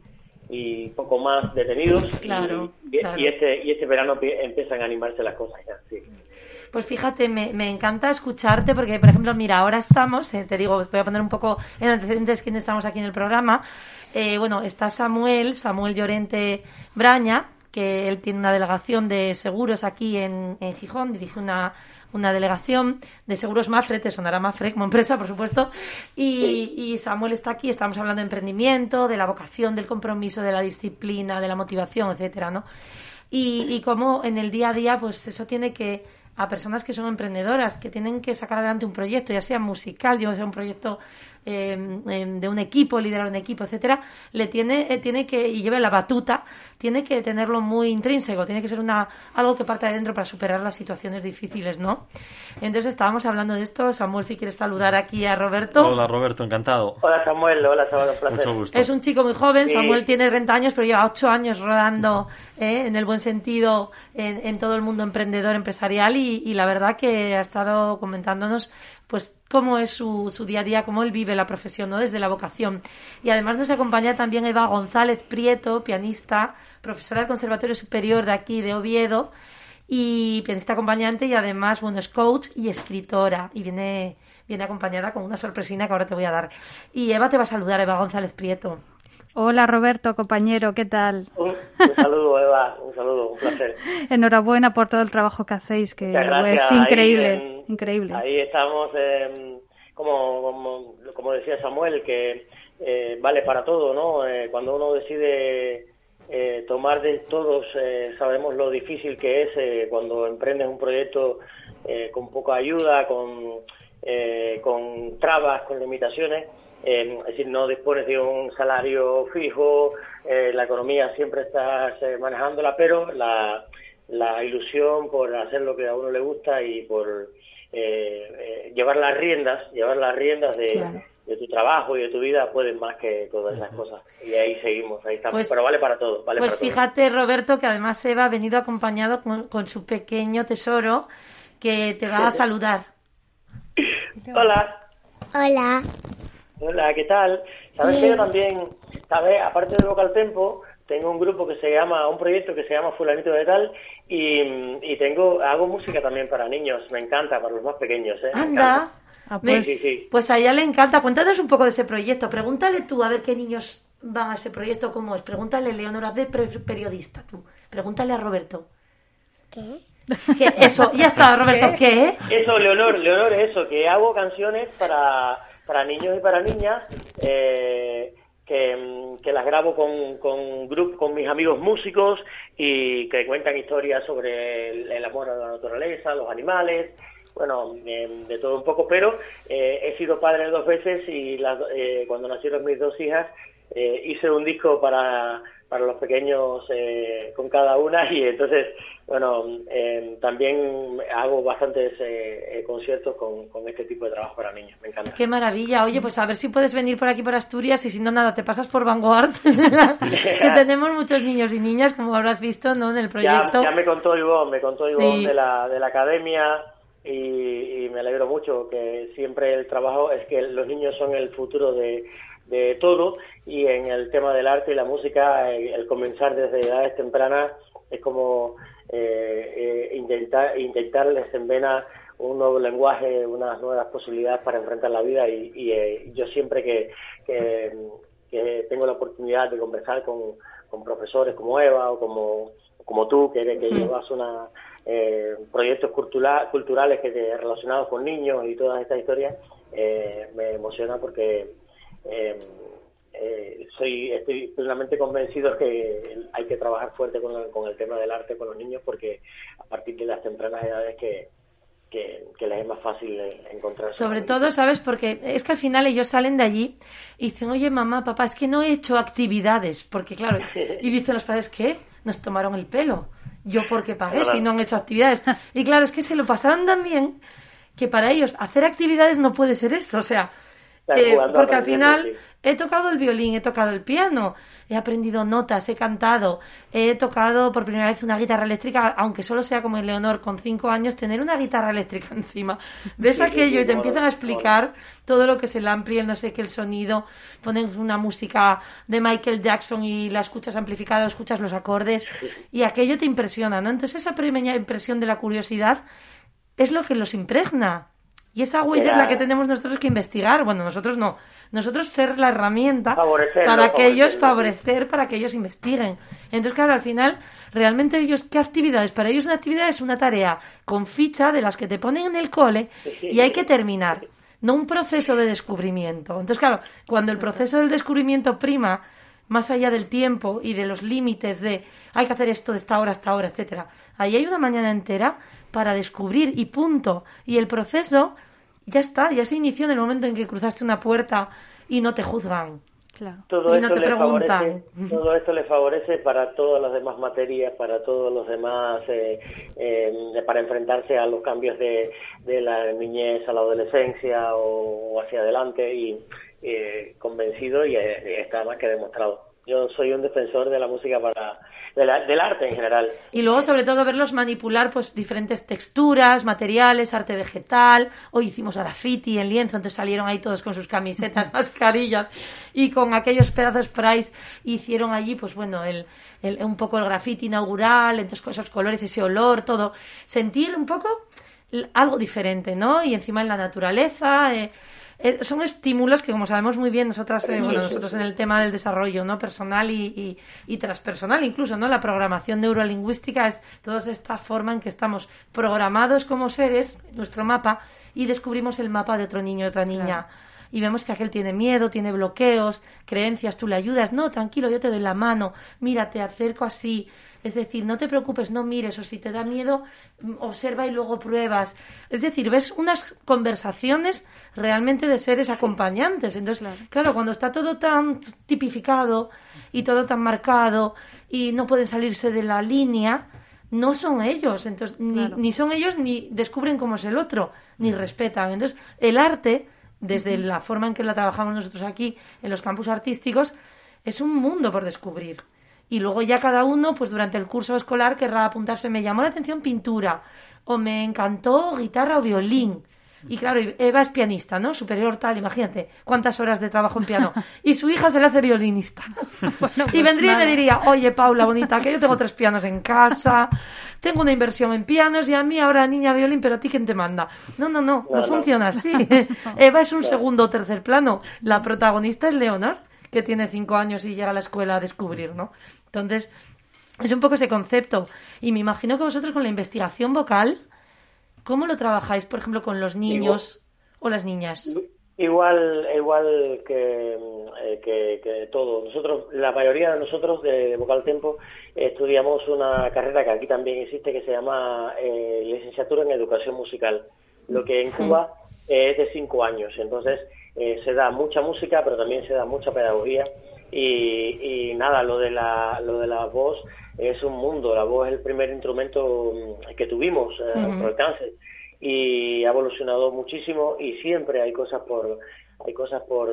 y poco más detenidos claro, y, y, este y este verano empiezan a animarse las cosas ya, sí. Pues fíjate, me, me, encanta escucharte porque, por ejemplo, mira, ahora estamos, eh, te digo, voy a poner un poco en antecedentes quién estamos aquí en el programa. Eh, bueno, está Samuel, Samuel Llorente Braña, que él tiene una delegación de seguros aquí en, en Gijón, dirige una, una delegación de seguros Mafre, te sonará Mafre como empresa, por supuesto, y, y, Samuel está aquí, estamos hablando de emprendimiento, de la vocación, del compromiso, de la disciplina, de la motivación, etcétera, ¿no? Y, y cómo en el día a día, pues eso tiene que a personas que son emprendedoras, que tienen que sacar adelante un proyecto, ya sea musical, ya sea un proyecto Em, de un equipo, liderar un equipo, etcétera, le tiene, eh, tiene que, y lleve la batuta, tiene que tenerlo muy intrínseco, tiene que ser una, algo que parte de dentro para superar las situaciones difíciles, ¿no? Entonces estábamos hablando de esto. Samuel, si quieres saludar aquí a Roberto. Hola, Roberto, encantado. Hola, Samuel. Hola, Samuel, un placer. Mucho gusto. Es un chico muy joven. Samuel tiene 30 años, pero lleva 8 años rodando, eh, en el buen sentido, en, en, todo el mundo emprendedor, empresarial, y, y la verdad que ha estado comentándonos pues cómo es su, su, día a día, cómo él vive la profesión, ¿no? Desde la vocación. Y además nos acompaña también Eva González Prieto, pianista, profesora del Conservatorio Superior de aquí de Oviedo y pianista acompañante y además, bueno, es coach y escritora y viene, viene acompañada con una sorpresina que ahora te voy a dar. Y Eva te va a saludar, Eva González Prieto. Hola Roberto, compañero, ¿qué tal? Un, saludo Eva, un saludo, un placer. Enhorabuena por todo el trabajo que hacéis, que es increíble, increíble. Ahí estamos, eh, como, como, decía Samuel, que eh, vale para todo, ¿no? Eh, cuando uno decide eh, tomar de todos, eh, sabemos lo difícil que es cuando emprendes un proyecto con poca ayuda, con, con trabas, con limitaciones es decir, no dispones de un salario fijo, eh, la economía siempre estás eh, manejándola, pero la, la ilusión por hacer lo que a uno le gusta y por eh, llevar las riendas, llevar las riendas de, de, tu trabajo y de tu vida pueden más que todas esas cosas. Y ahí seguimos, ahí estamos. Pues pero vale para todo. Vale pues fíjate, Roberto, que además Eva ha venido acompañado con, con su pequeño tesoro que te va a saludar. Hola. Hola. Hola, ¿qué tal? Sabes que yo también, sabes, aparte del Vocal Tempo, tengo un grupo que se llama, un proyecto que se llama Fulanito de Tal y, y tengo, hago música también para niños, me encanta, para los más pequeños, ¿eh? Anda. Ah, pues, Sí, sí. Pues a ella le encanta. Cuéntanos un poco de ese proyecto. Pregúntale tú a ver qué niños van a ese proyecto, cómo es. Pregúntale, Leonora, de pre- periodista, tú. Pregúntale a Roberto. ¿Qué? ¿Qué? Eso, ya está, Roberto, ¿qué? Eso, Leonor, Leonor, eso, que hago canciones para, para niños y para niñas, eh, que, mm, que las grabo con, con, grup- con mis amigos músicos y que cuentan historias sobre el, amor a la naturaleza, los animales, bueno, eh, de todo un poco, pero eh, he sido padre dos veces y las, eh, cuando nacieron mis dos hijas eh, hice un disco para, para los pequeños eh, con cada una y entonces, bueno, eh, también hago bastantes eh, eh, conciertos con, con este tipo de trabajo para niños, me encanta. Qué maravilla. Oye, pues a ver si puedes venir por aquí por Asturias y si no nada, te pasas por Vanguard. que tenemos muchos niños y niñas, como habrás visto, ¿no? En el Ya, proyecto. ya me contó Ivonne, me contó Ivonne Sí. de, la, de la academia y, y me alegro mucho que siempre el trabajo es que los niños son el futuro de, de todo y en el tema del arte y la música el, el comenzar desde edades tempranas es como eh, eh, intentar intentarles en vena un nuevo lenguaje, unas nuevas posibilidades para enfrentar la vida y, y, eh, yo siempre que, que, que tengo la oportunidad de conversar con, con profesores como Eva o como, como tú, que, que llevas una, eh, proyectos cultura- culturales que te- relacionados con niños y todas estas historias, eh, me emociona porque eh, soy estoy plenamente convencido que hay que trabajar fuerte con el, con el tema del arte con los niños porque a partir de las tempranas edades que, que, que les es más fácil encontrar Sobre todo, ¿sabes? Porque es que al final ellos salen de allí y dicen, oye, mamá, papá, es que no he hecho actividades. Porque, claro, y dicen los padres, ¿qué? Nos tomaron el pelo. Yo porque pagué si no han hecho actividades. Y claro, es que se lo pasaron tan bien que para ellos hacer actividades no puede ser eso. O sea, eh, porque al final sí. he tocado el violín, he tocado el piano, he aprendido notas, he cantado, he tocado por primera vez una guitarra eléctrica, aunque solo sea como el Leonor con cinco años, tener una guitarra eléctrica encima. Ves Sí, aquello sí, y te empiezan a explicar todo lo que es el ampli, el no sé qué, el sonido, ponen una música de Michael Jackson y la escuchas amplificada, escuchas los acordes y aquello te impresiona, ¿no? Entonces esa primera impresión de la curiosidad es lo que los impregna. Y esa huella es la que tenemos nosotros que investigar. Bueno, nosotros no. Nosotros ser la herramienta Favorecerlo, para que ellos favorecer, para que ellos investiguen. Entonces, claro, al final, realmente ellos, ¿qué actividades? Para ellos una actividad es una tarea con ficha de las que te ponen en el cole y hay que terminar. No un proceso de descubrimiento. Entonces, claro, cuando el proceso del descubrimiento prima más allá del tiempo y de los límites de hay que hacer esto de esta hora hasta ahora, etcétera. Ahí hay una mañana entera para descubrir y punto. Y el proceso ya está, ya se inició en el momento en que cruzaste una puerta y no te juzgan. Claro. todo Y no esto te le preguntan. favorece, todo esto le favorece para todas las demás materias, para todos los demás, eh, eh, para enfrentarse a los cambios de, de la niñez a la adolescencia o, o hacia adelante y eh, convencido y eh, está más que demostrado. Yo soy un defensor de la música para de la- del arte en general. Y luego, sobre todo, verlos manipular pues diferentes texturas, materiales, arte vegetal. Hoy hicimos graffiti en lienzo, entonces salieron ahí todos con sus camisetas, mascarillas y con aquellos pedazos price hicieron allí, pues bueno, el, el- un poco el graffiti inaugural, entonces con esos colores, ese olor, todo. Sentir un poco algo diferente, ¿no? Y encima en la naturaleza. eh, eh, son estímulos que, como sabemos muy bien, nosotras, eh, bueno, nosotros en el tema del desarrollo no personal y, y, y transpersonal, incluso, ¿no? La programación neurolingüística es toda esta forma en que estamos programados como seres, nuestro mapa, y descubrimos el mapa de otro niño, otra niña. Y vemos que aquel tiene miedo, tiene bloqueos, creencias, tú le ayudas, no, tranquilo, yo te doy la mano, mira, te acerco así, es decir, no te preocupes, no mires, o si te da miedo, mm, observa y luego pruebas. Es decir, ves unas conversaciones realmente de seres acompañantes. Entonces, claro, cuando está todo tan tipificado y todo tan marcado y no pueden salirse de la línea, no son ellos. Entonces, ni, Claro. ni son ellos ni descubren cómo es el otro, ni respetan. Entonces, el arte, desde la forma en que la trabajamos nosotros aquí en los campus artísticos, es un mundo por descubrir. Y luego ya cada uno, pues durante el curso escolar querrá apuntarse, me llamó la atención pintura, o me encantó guitarra o violín. Y claro, Eva es pianista, ¿no? Superior tal, imagínate cuántas horas de trabajo en piano. Y su hija se le hace violinista. y pues vendría y me diría, oye Paula, bonita, que yo tengo tres pianos en casa, tengo una inversión en pianos y a mí ahora niña violín, pero a ti quién te manda. No, no, no, no, No, no. funciona así. Eva es un segundo o tercer plano. La protagonista es Leonor, que tiene cinco años y llega a la escuela a descubrir, ¿no? Entonces, es un poco ese concepto. Y me imagino que vosotros con la investigación vocal, ¿cómo lo trabajáis, por ejemplo, con los niños o las niñas? Igual, igual que, eh, que, que todo. Nosotros, la mayoría de nosotros de, de Vocal Tempo estudiamos una carrera que aquí también existe que se llama eh, licenciatura en educación musical, lo que en Cuba es de cinco años. Entonces eh, se da mucha música, pero también se da mucha pedagogía y, y nada, lo de la, lo de la voz es un mundo. La voz es el primer instrumento mm, que tuvimos eh, Ujú. por alcance y ha evolucionado muchísimo y siempre hay cosas por hay cosas por,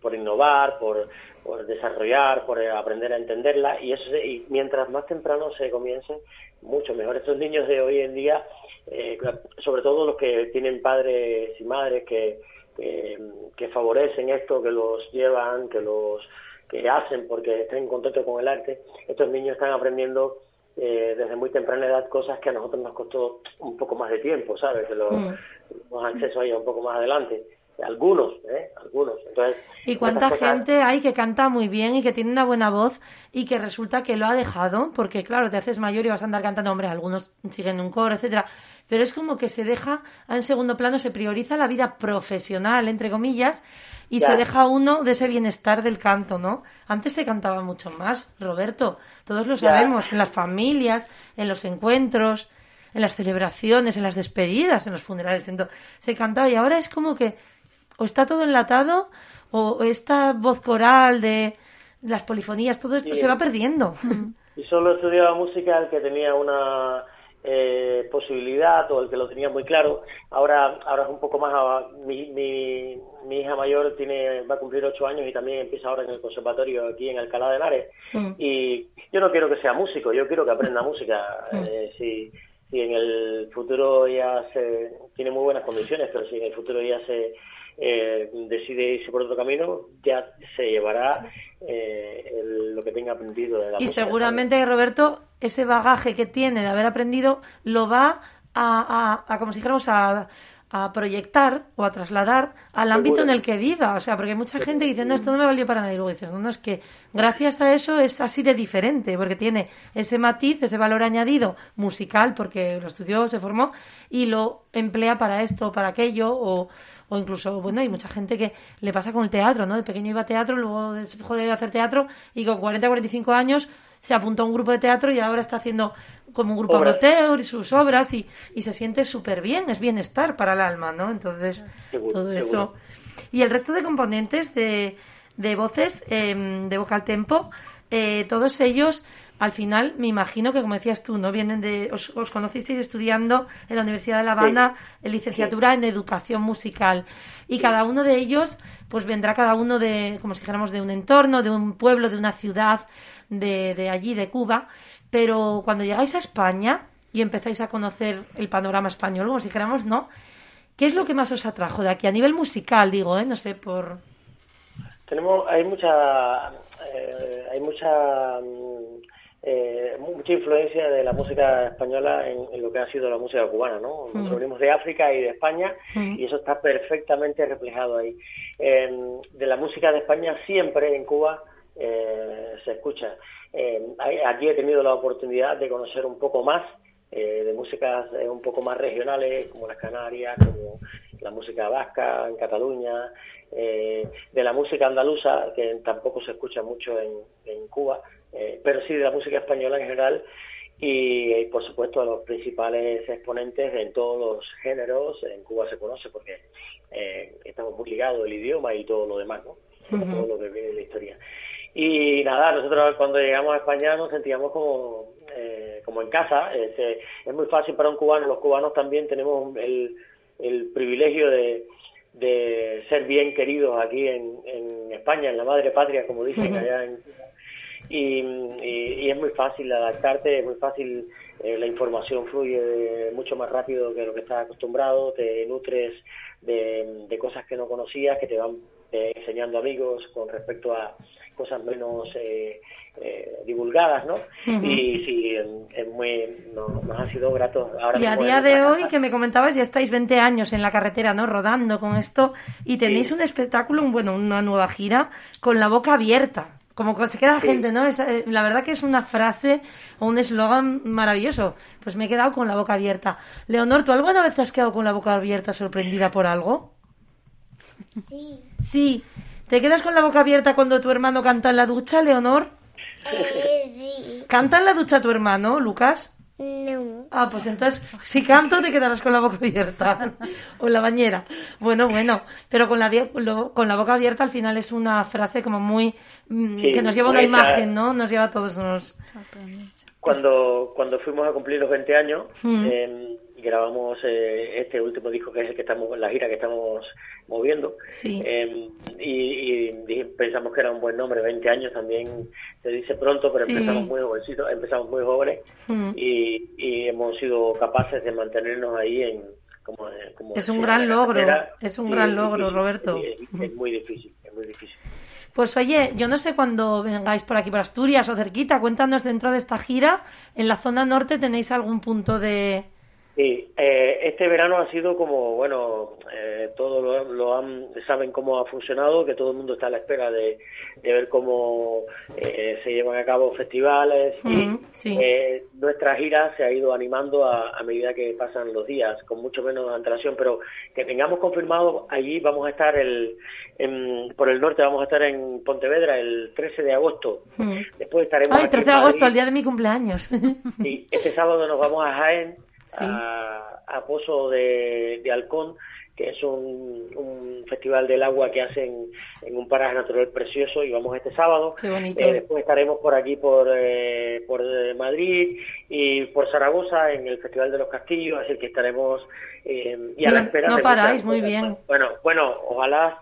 por innovar, por, por desarrollar, por aprender a entenderla y eso y mientras más temprano se comience mucho mejor. Estos niños de hoy en día, eh, sobre todo los que tienen padres y madres que, que, que favorecen esto, que los llevan, que los que hacen porque estén en contacto con el arte, estos niños están aprendiendo eh, desde muy temprana edad cosas que a nosotros nos costó un poco más de tiempo, ¿sabes? Que lo, Mm. tuvimos acceso a ello un poco más adelante. Algunos, ¿eh? Algunos. Entonces, ¿Y cuánta cosas- gente hay que canta muy bien y que tiene una buena voz y que resulta que lo ha dejado? Porque claro, te haces mayor y vas a andar cantando, hombre, algunos siguen un coro, etcétera. Pero es como que se deja en segundo plano, se prioriza la vida profesional, entre comillas, y Ya. se deja uno de ese bienestar del canto, ¿no? Antes se cantaba mucho más, Roberto. Todos lo Ya. sabemos, en las familias, en los encuentros, en las celebraciones, en las despedidas, en los funerales. Entonces, se cantaba y ahora es como que o está todo enlatado o esta voz coral de las polifonías, todo esto Sí. se va perdiendo. Y solo estudiaba música el que tenía una eh, posibilidad o el que lo tenía muy claro. Ahora, ahora es un poco más. a- mi, mi, mi hija mayor tiene va a cumplir ocho años y también empieza ahora en el conservatorio aquí en Alcalá de Henares. Mm. Y yo no quiero que sea músico, yo quiero que aprenda música. Mm. Eh, si, si en el futuro ya se tiene muy buenas condiciones, pero si en el futuro ya se eh, decide irse por otro camino, ya se llevará eh, el- lo que tenga aprendido de la Y música, seguramente, Roberto, ese bagaje que tiene de haber aprendido lo va a, a, a, como si dijéramos, a, a proyectar o a trasladar al ámbito en el que viva. O sea, porque hay mucha gente que dice, no, esto no me valió para nada. Y luego dices, no, no, es que gracias a eso es así de diferente, porque tiene ese matiz, ese valor añadido musical, porque lo estudió, se formó, y lo emplea para esto para aquello, o, o incluso, bueno, hay mucha gente que le pasa con el teatro, ¿no? De pequeño iba a teatro, luego dejó de hacer teatro y con 40, 45 años se apuntó a un grupo de teatro y ahora está haciendo como un grupo amateur y sus obras y, y se siente súper bien, es bienestar para el alma, ¿no? Entonces, Seguro, todo seguro. eso. Y el resto de componentes de, de voces, em, de vocal tempo, eh, todos ellos, al final, me imagino que, como decías tú, ¿no? Vienen de, os, os conocisteis estudiando en la Universidad de La Habana, en licenciatura en educación musical. Y cada uno de ellos, pues vendrá cada uno de, como si dijéramos, de un entorno, de un pueblo, de una ciudad, de, de allí, de Cuba. Pero cuando llegáis a España y empezáis a conocer el panorama español, como si dijéramos, ¿no? ¿Qué es lo que más os atrajo de aquí? A nivel musical, digo, ¿eh? No sé, por... Tenemos, hay mucha, eh, hay mucha, mm, eh, mucha influencia de la música española en, en lo que ha sido la música cubana, ¿no? Mm. Nosotros venimos de África y de España Mm. y eso está perfectamente reflejado ahí. Eh, de la música de España siempre en Cuba eh, se escucha. Eh, aquí he tenido la oportunidad de conocer un poco más eh, de músicas eh, un poco más regionales, como las Canarias, como la música vasca en Cataluña, eh, de la música andaluza, que tampoco se escucha mucho en, en Cuba, pero sí de la música española en general, y, por supuesto a los principales exponentes en todos los géneros, en Cuba se conoce porque eh, estamos muy ligados el idioma y todo lo demás, ¿no? Todo lo que viene de la historia. Y nada, nosotros cuando llegamos a España nos sentíamos como, eh, como en casa. Es, eh, es muy fácil para un cubano. Los cubanos también tenemos el, el privilegio de, de ser bien queridos aquí en, en España, en la madre patria, como dicen allá en y, y, es muy fácil adaptarte, es muy fácil, eh, la información fluye mucho más rápido que lo que estás acostumbrado, te nutres de, de cosas que no conocías, que te van eh, enseñando amigos con respecto a cosas menos eh, eh, divulgadas, ¿no? Y sí, es muy, nos ha sido grato. Ahora y a día de hoy, que me comentabas, ya estáis 20 años en la carretera, ¿no? Rodando con esto y tenéis un espectáculo, bueno, una nueva gira con la boca abierta. Como se queda la gente, ¿no? la verdad que es una frase o un eslogan maravilloso. Pues me he quedado con la boca abierta. Leonor, ¿tú alguna vez te has quedado con la boca abierta sorprendida por algo? Sí. Sí. ¿Te quedas con la boca abierta cuando tu hermano canta en la ducha, Leonor? Eh, sí. ¿Canta en la ducha tu hermano, Lucas? No. Ah, pues entonces, si canto te quedarás con la boca abierta. o en la bañera. Bueno, bueno. Pero con la, con la boca abierta al final es una frase como muy... Mm, que nos lleva una imagen, ¿no? Nos lleva a todos nos... Cuando, cuando fuimos a cumplir los 20 años, mm. eh, grabamos eh, este último disco que es el que estamos la gira que estamos moviendo. Em, y, pensamos que era un buen nombre 20 años también se dice pronto pero empezamos muy jovencitos empezamos muy jóvenes mm. y, hemos sido capaces de mantenernos ahí en como, es un gran logro es un gran logro Roberto. es, muy difícil es muy difícil. Pues oye, yo no sé cuándo vengáis por aquí por Asturias o cerquita, cuéntanos dentro de esta gira, en la zona norte tenéis algún punto de, Sí, eh, este verano ha sido como, bueno, eh, todos lo, han, saben cómo ha funcionado, que todo el mundo está a la espera de, ver cómo eh, se llevan a cabo festivales y eh, nuestra gira se ha ido animando a, medida que pasan los días, con mucho menos antelación, pero que tengamos confirmado allí vamos a estar el, por el norte, vamos a estar en Pontevedra el 13 de agosto. Después estaremos. Ay, 13 de agosto, el día de mi cumpleaños. Y este sábado nos vamos a Jaén a, Pozo de, de, Halcón, que es un, un, festival del agua que hacen en un paraje natural precioso y vamos este sábado. Eh, después estaremos por aquí por, eh, por eh, Madrid y por Zaragoza en el Festival de los Castillos, así que estaremos y a la espera. No paráis, muy bien. Bueno, bueno, ojalá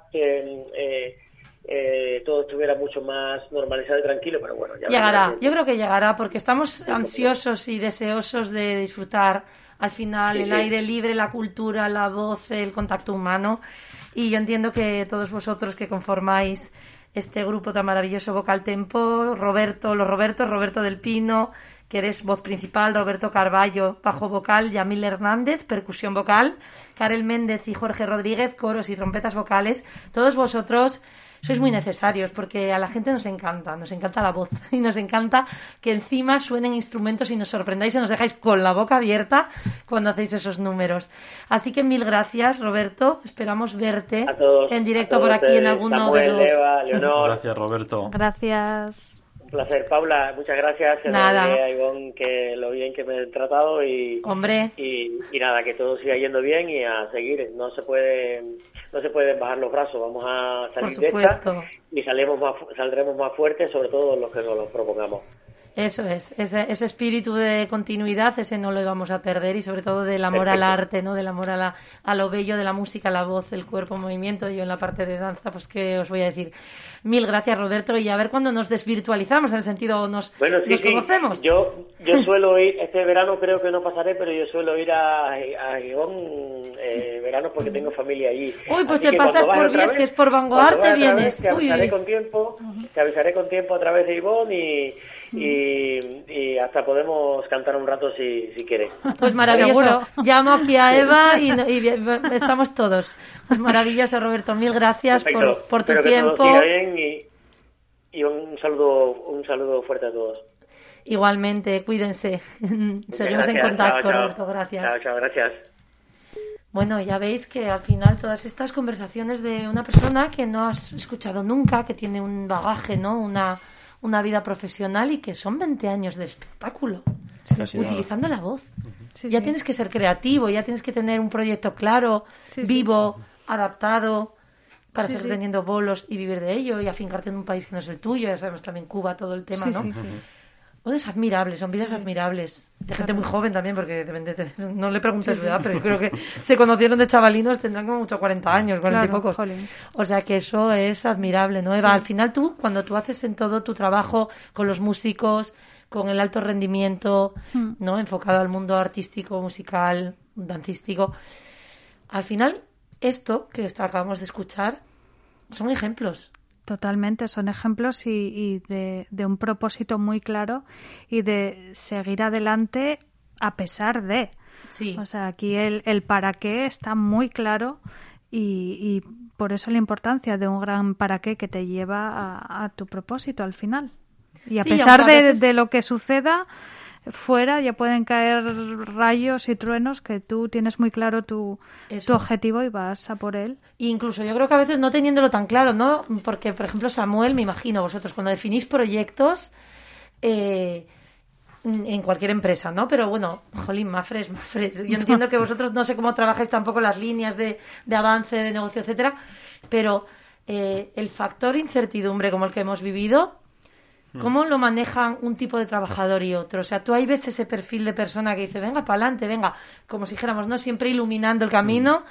que todo estuviera mucho más normalizado y tranquilo, pero bueno, ya llegará. Yo creo que llegará porque estamos ansiosos y deseosos de disfrutar al final el aire libre, la cultura, la voz, el contacto humano. Y yo entiendo que todos vosotros que conformáis este grupo tan maravilloso Vocal Tempo, Roberto, los Robertos, Roberto del Pino, que eres voz principal, Roberto Carballo, bajo vocal, Yamil Hernández, percusión vocal, Karel Méndez y Jorge Rodríguez, coros y trompetas vocales, todos vosotros sois muy necesarios porque a la gente nos encanta, nos encanta la voz y nos encanta que encima suenen instrumentos y nos sorprendáis y nos dejáis con la boca abierta cuando hacéis esos números. Así que mil gracias, Roberto. Esperamos verte en directo por aquí en alguno de los. Gracias, Roberto. Gracias placer, Paula. Muchas gracias. Nada. A Ivonne que lo bien que me he tratado y, Hombre. Y, nada, que todo siga yendo bien y a seguir. No se puede, no se pueden bajar los brazos. Vamos a salir de esta y salemos más, saldremos más fuertes, sobre todo los que nos lo propongamos. Eso es, ese, ese, espíritu de continuidad, ese no lo vamos a perder y sobre todo del amor al arte, ¿no? Del amor a, la, a lo bello de la música, la voz, el cuerpo, el movimiento. Yo en la parte de danza, pues qué os voy a decir. Mil gracias, Roberto, y a ver cuando nos desvirtualizamos, en el sentido nos, bueno, nos conocemos. Yo, yo suelo ir, este verano creo que no pasaré, pero yo suelo ir a, a Gijón eh, verano porque tengo familia allí. Uy, pues te pasas por Vies, que es por Vanguard, te vienes. te avisaré con tiempo, te avisaré con tiempo a través de Ivonne y y, hasta podemos cantar un rato si, si quiere. Pues maravilloso. Llamo aquí a Eva y, estamos todos. Pues maravilloso, Roberto. Mil gracias por, por tu tiempo. y, un saludo un saludo fuerte a todos. Igualmente, cuídense. Seguimos en contacto, Roberto. Gracias. Chao, chao, gracias. Bueno, ya veis que al final todas estas conversaciones de una persona que no has escuchado nunca, que tiene un bagaje, ¿no? Una, una vida profesional y que son 20 años de espectáculo, utilizando la voz. ya tienes que ser creativo, ya tienes que tener un proyecto claro, vivo, adaptado, para seguir teniendo bolos y vivir de ello y afincarte en un país que no es el tuyo, ya sabemos también Cuba, todo el tema, ¿no? Bueno, es admirable, son vidas admirables. De gente muy joven también, porque de- no le preguntes su edad, pero yo creo que se conocieron de chavalinos, tendrán como mucho 40 años, 40 y Claro, pocos. jolín. O sea que eso es admirable, ¿no, Eva? Al final tú, cuando tú haces en todo tu trabajo con los músicos, con el alto rendimiento, Hmm. ¿no? Enfocado al mundo artístico, musical, dancístico, al final esto que acabamos de escuchar son ejemplos. Totalmente, son ejemplos y, y de, de un propósito muy claro y de seguir adelante a pesar de. Sí. O sea, aquí el, el para qué está muy claro y, y por eso la importancia de un gran para qué que te lleva a, a tu propósito al final. Y a Sí, pesar de, veces- de lo que suceda fuera, ya pueden caer rayos y truenos que tú tienes muy claro tu, tu objetivo y vas a por él. Incluso yo creo que a veces no teniéndolo tan claro, ¿no? Porque, por ejemplo, Samuel, me imagino vosotros, cuando definís proyectos eh, en cualquier empresa, ¿no? Pero bueno, jolín, Mafre es Mafre. Yo entiendo que vosotros no sé cómo trabajáis tampoco las líneas de, de avance, de negocio, etcétera, pero eh, el factor incertidumbre como el que hemos vivido, ¿Cómo lo manejan un tipo de trabajador y otro? O sea, tú ahí ves ese perfil de persona que dice, venga, para adelante, venga, como si dijéramos, ¿no? Siempre iluminando el camino,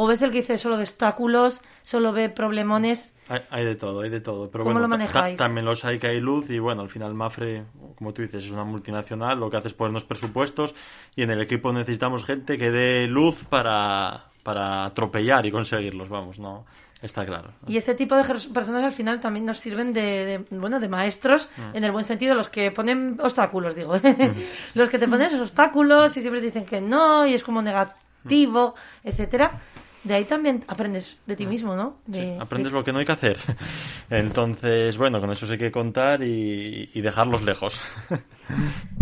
o ves el que dice solo ve obstáculos, solo ve problemones. Hay, hay de todo, hay de todo. Pero ¿Cómo bueno, lo ta- ta- manejáis? también los hay que hay luz y bueno, al final Mafre, como tú dices, es una multinacional, lo que hace es ponernos presupuestos y en el equipo necesitamos gente que dé luz para, para atropellar y conseguirlos, vamos, no, está claro. Y ese tipo de personas al final también nos sirven de, de, bueno, de maestros, en el buen sentido, los que ponen obstáculos, digo. ¿eh? los que te ponen esos obstáculos y siempre te dicen que no, y es como negativo, etcétera. De ahí también aprendes de ti mismo, ¿no? Sí, De- aprendes de- lo que no hay que hacer. Entonces, bueno, con eso sí hay que contar y, y dejarlos lejos.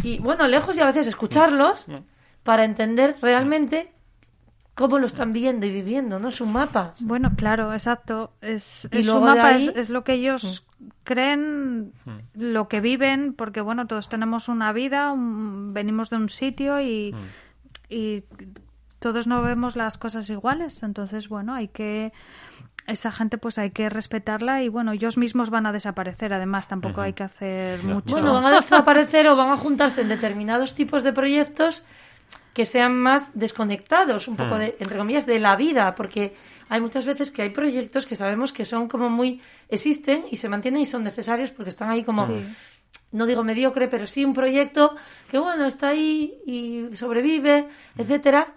Y bueno, lejos y a veces escucharlos Mm. para entender realmente cómo lo están viendo y viviendo, ¿no? Su mapa. Bueno, claro, exacto. Es, Y es su mapa, ahí- es, es lo que ellos creen, lo que viven, porque bueno, todos tenemos una vida, un- venimos de un sitio y, y todos no vemos las cosas iguales. Entonces, bueno, hay que esa gente pues hay que respetarla y bueno, ellos mismos van a desaparecer. Además, tampoco hay que hacer mucho. Bueno, van a desaparecer o van a juntarse en determinados tipos de proyectos que sean más desconectados, un poco Hmm. de, entre comillas, de la vida, porque hay muchas veces que hay proyectos que sabemos que son como muy, existen y se mantienen y son necesarios porque están ahí como, no digo mediocre, pero sí un proyecto que bueno, está ahí y sobrevive, etcétera,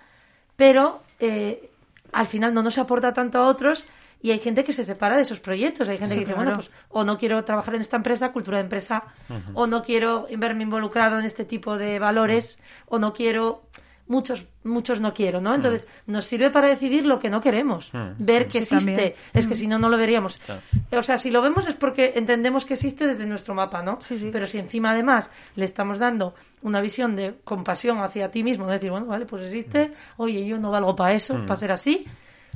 pero eh, al final no nos aporta tanto a otros y hay gente que se separa de esos proyectos. Hay gente Sí, que dice, claro. bueno, pues o no quiero trabajar en esta empresa, cultura de empresa, o no quiero verme involucrado en este tipo de valores, o no quiero muchos muchos no quiero, ¿no? Entonces, nos sirve para decidir lo que no queremos, Mm. ver que Sí, existe. también. Es que si no, no lo veríamos. Claro. O sea, si lo vemos es porque entendemos que existe desde nuestro mapa, ¿no? Sí, sí. Pero si encima además le estamos dando una visión de compasión hacia ti mismo, de decir, bueno, vale, pues existe, oye, yo no valgo para eso, para ser así,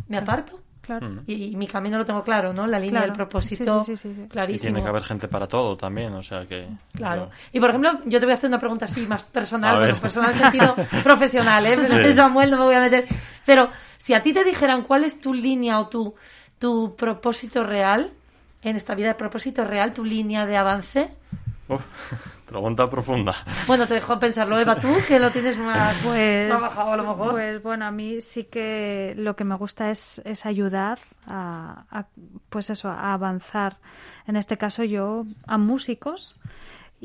me aparto. Claro. Mm. Y, y mi camino lo tengo claro, ¿no? La línea Claro. del propósito, Sí, sí, sí, sí, sí. Y clarísimo. tiene que haber gente para todo también, o sea que... Claro. Y por ejemplo, yo te voy a hacer una pregunta así más personal, bueno, personal en sentido profesional, ¿eh? Pero Sí. Samuel no me voy a meter. Pero si a ti te dijeran cuál es tu línea o tu, tu propósito real, en esta vida de propósito real, tu línea de avance, Uf, pregunta profunda. bueno, te dejo pensarlo, Eva, tú, que lo tienes más Pues, trabajado a lo mejor. pues bueno, a mí sí que lo que me gusta es, es ayudar a, a, pues eso, a avanzar. En este caso yo a músicos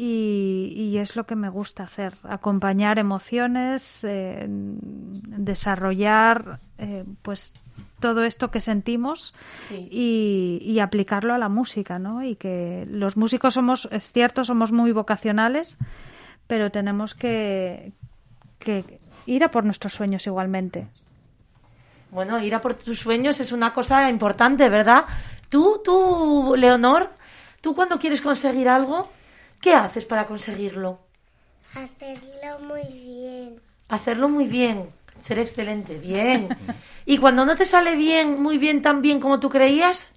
y, y es lo que me gusta hacer, acompañar emociones, eh, desarrollar eh, pues todo esto que sentimos Sí. y, y aplicarlo a la música, ¿no? Y que los músicos somos, es cierto, somos muy vocacionales, pero tenemos que, que ir a por nuestros sueños igualmente. Bueno, ir a por tus sueños es una cosa importante, ¿verdad? Tú, tú, Leonor, tú cuando quieres conseguir algo, ¿qué haces para conseguirlo? Hacerlo muy bien. Hacerlo muy bien, ser excelente, bien. Y cuando no te sale bien, muy bien, tan bien como tú creías,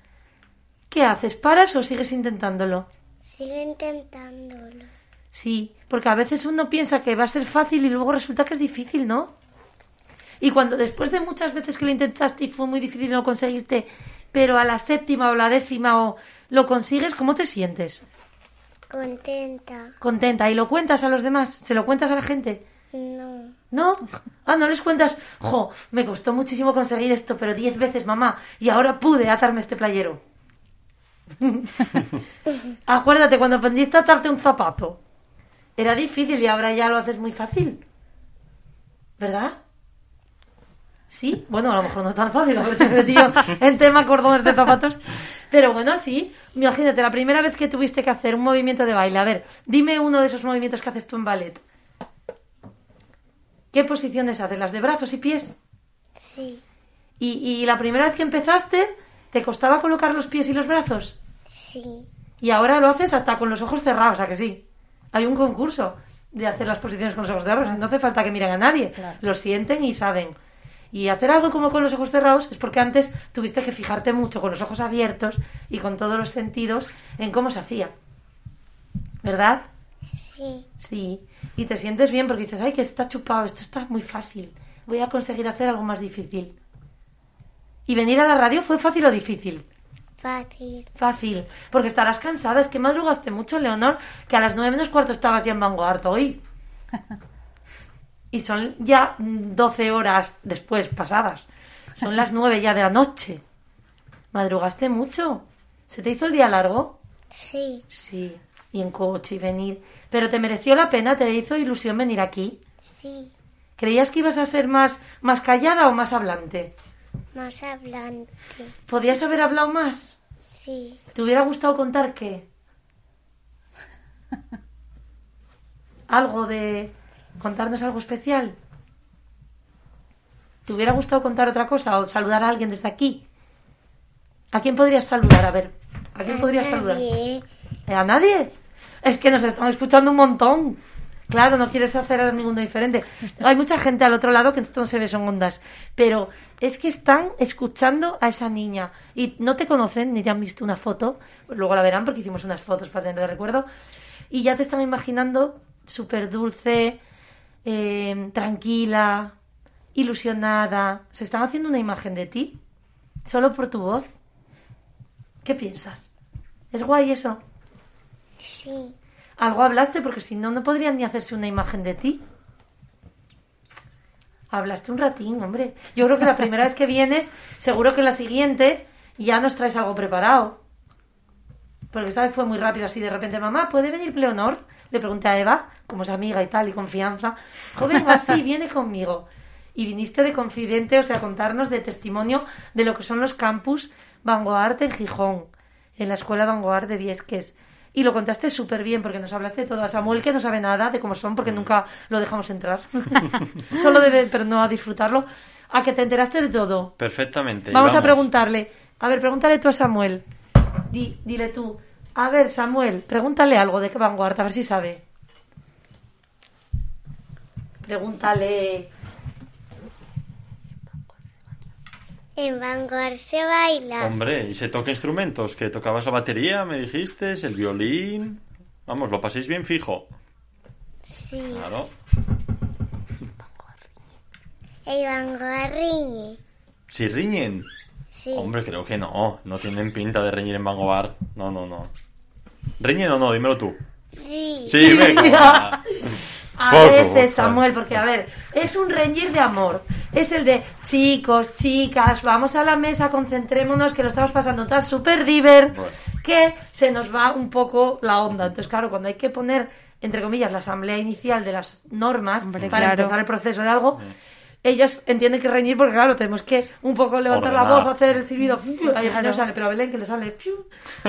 ¿qué haces? ¿Paras o sigues intentándolo? Sigue intentándolo. Sí, porque a veces uno piensa que va a ser fácil y luego resulta que es difícil, ¿no? Y cuando después de muchas veces que lo intentaste y fue muy difícil y no lo conseguiste, pero a la séptima o la décima o lo consigues, ¿cómo te sientes? Contenta. Contenta. ¿Y lo cuentas a los demás? ¿Se lo cuentas a la gente? No. ¿No? Ah, no les cuentas. Jo, me costó muchísimo conseguir esto, pero diez veces, mamá, y ahora pude atarme este playero. Acuérdate cuando aprendiste a atarte un zapato. Era difícil y ahora ya lo haces muy fácil. ¿Verdad? Sí, bueno, a lo mejor no es tan fácil, a ver si me he metido en tema cordones de zapatos. Pero bueno, sí. Imagínate, la primera vez que tuviste que hacer un movimiento de baile. A ver, dime uno de esos movimientos que haces tú en ballet. ¿Qué posiciones haces? ¿Las de brazos y pies? Sí. ¿Y, y la primera vez que empezaste, te costaba colocar los pies y los brazos? Sí. Y ahora lo haces hasta con los ojos cerrados, ¿a que sí? Hay un concurso de hacer las posiciones con los ojos cerrados. No hace falta que miren a nadie. Claro. Lo sienten y saben. Y hacer algo como con los ojos cerrados es porque antes tuviste que fijarte mucho con los ojos abiertos y con todos los sentidos en cómo se hacía. ¿Verdad? Sí. Sí. Y te sientes bien porque dices, ay, que está chupado, esto está muy fácil. Voy a conseguir hacer algo más difícil. ¿Y venir a la radio fue fácil o difícil? Fácil. Fácil. Porque estarás cansada. Es que madrugaste mucho, Leonor, que a las nueve menos cuarto estabas ya en Vanguard hoy. Y son ya 12 horas después pasadas. Son las nueve ya de la noche. Madrugaste mucho. ¿Se te hizo el día largo? Sí. Sí. Y en coche y venir. Pero te mereció la pena, te hizo ilusión venir aquí. Sí. ¿Creías que ibas a ser más, más callada o más hablante? Más hablante. ¿Podías haber hablado más? Sí. ¿Te hubiera gustado contar qué? ¿Algo de... contarnos algo especial? ¿Te hubiera gustado contar otra cosa o saludar a alguien desde aquí? ¿A quién podrías saludar? A ver, ¿a quién podrías saludar? Nadie. ¿Eh, ¿A nadie? Es que nos están escuchando un montón. Claro, no quieres hacer ninguno diferente. Hay mucha gente al otro lado que esto no se ve, son ondas. Pero es que están escuchando a esa niña y no te conocen ni te han visto una foto. Luego la verán porque hicimos unas fotos para tener de recuerdo. Y ya te están imaginando súper dulce, eh, tranquila, ilusionada. Se están haciendo una imagen de ti solo por tu voz. ¿Qué piensas? ¿Es guay eso? Sí. Algo hablaste porque si no, no podrían ni hacerse una imagen de ti. Hablaste un ratín, hombre. Yo creo que la primera vez que vienes, seguro que la siguiente ya nos traes algo preparado. Porque esta vez fue muy rápido, así de repente, mamá, ¿puede venir Leonor? Le pregunté a Eva, como es amiga y tal, y confianza. Joven, así, viene conmigo. Y viniste de confidente, o sea, a contarnos de testimonio de lo que son los campus Vanguard en Gijón, en la escuela Vanguard de Viesques. Y lo contaste súper bien, porque nos hablaste de todo. A Samuel, que no sabe nada de cómo son, porque nunca lo dejamos entrar. Solo debe, pero no a disfrutarlo. A que te enteraste de todo. Perfectamente. Vamos a preguntarle. A ver, pregúntale tú a Samuel. Di- dile tú. A ver, Samuel, pregúntale algo de qué Vanguard, a ver si sabe. Pregúntale. En Vanguard se baila. Hombre, y se toca instrumentos, que tocabas la batería, me dijiste, el violín. Vamos, lo paséis bien fijo. Sí. Claro. El Vanguard riñe. Si riñen. Sí. Hombre, creo que no. No tienen pinta de reñir en Vanguard. No, no, no. ¿Riñen o no? Dímelo tú. Sí. Sí, venga. A Poco, veces. Samuel, porque a ver, es un reñir de amor. Es el de chicos, chicas, vamos a la mesa, concentrémonos, que lo estamos pasando tan súper diver, Bueno. que se nos va un poco la onda. Entonces, claro, cuando hay que poner, entre comillas, la asamblea inicial de las normas Hombre, para claro. empezar el proceso de algo, ellas entienden que reñir porque, claro, tenemos que un poco levantar la voz, hacer el silbido. no sale, pero a Belén que le sale.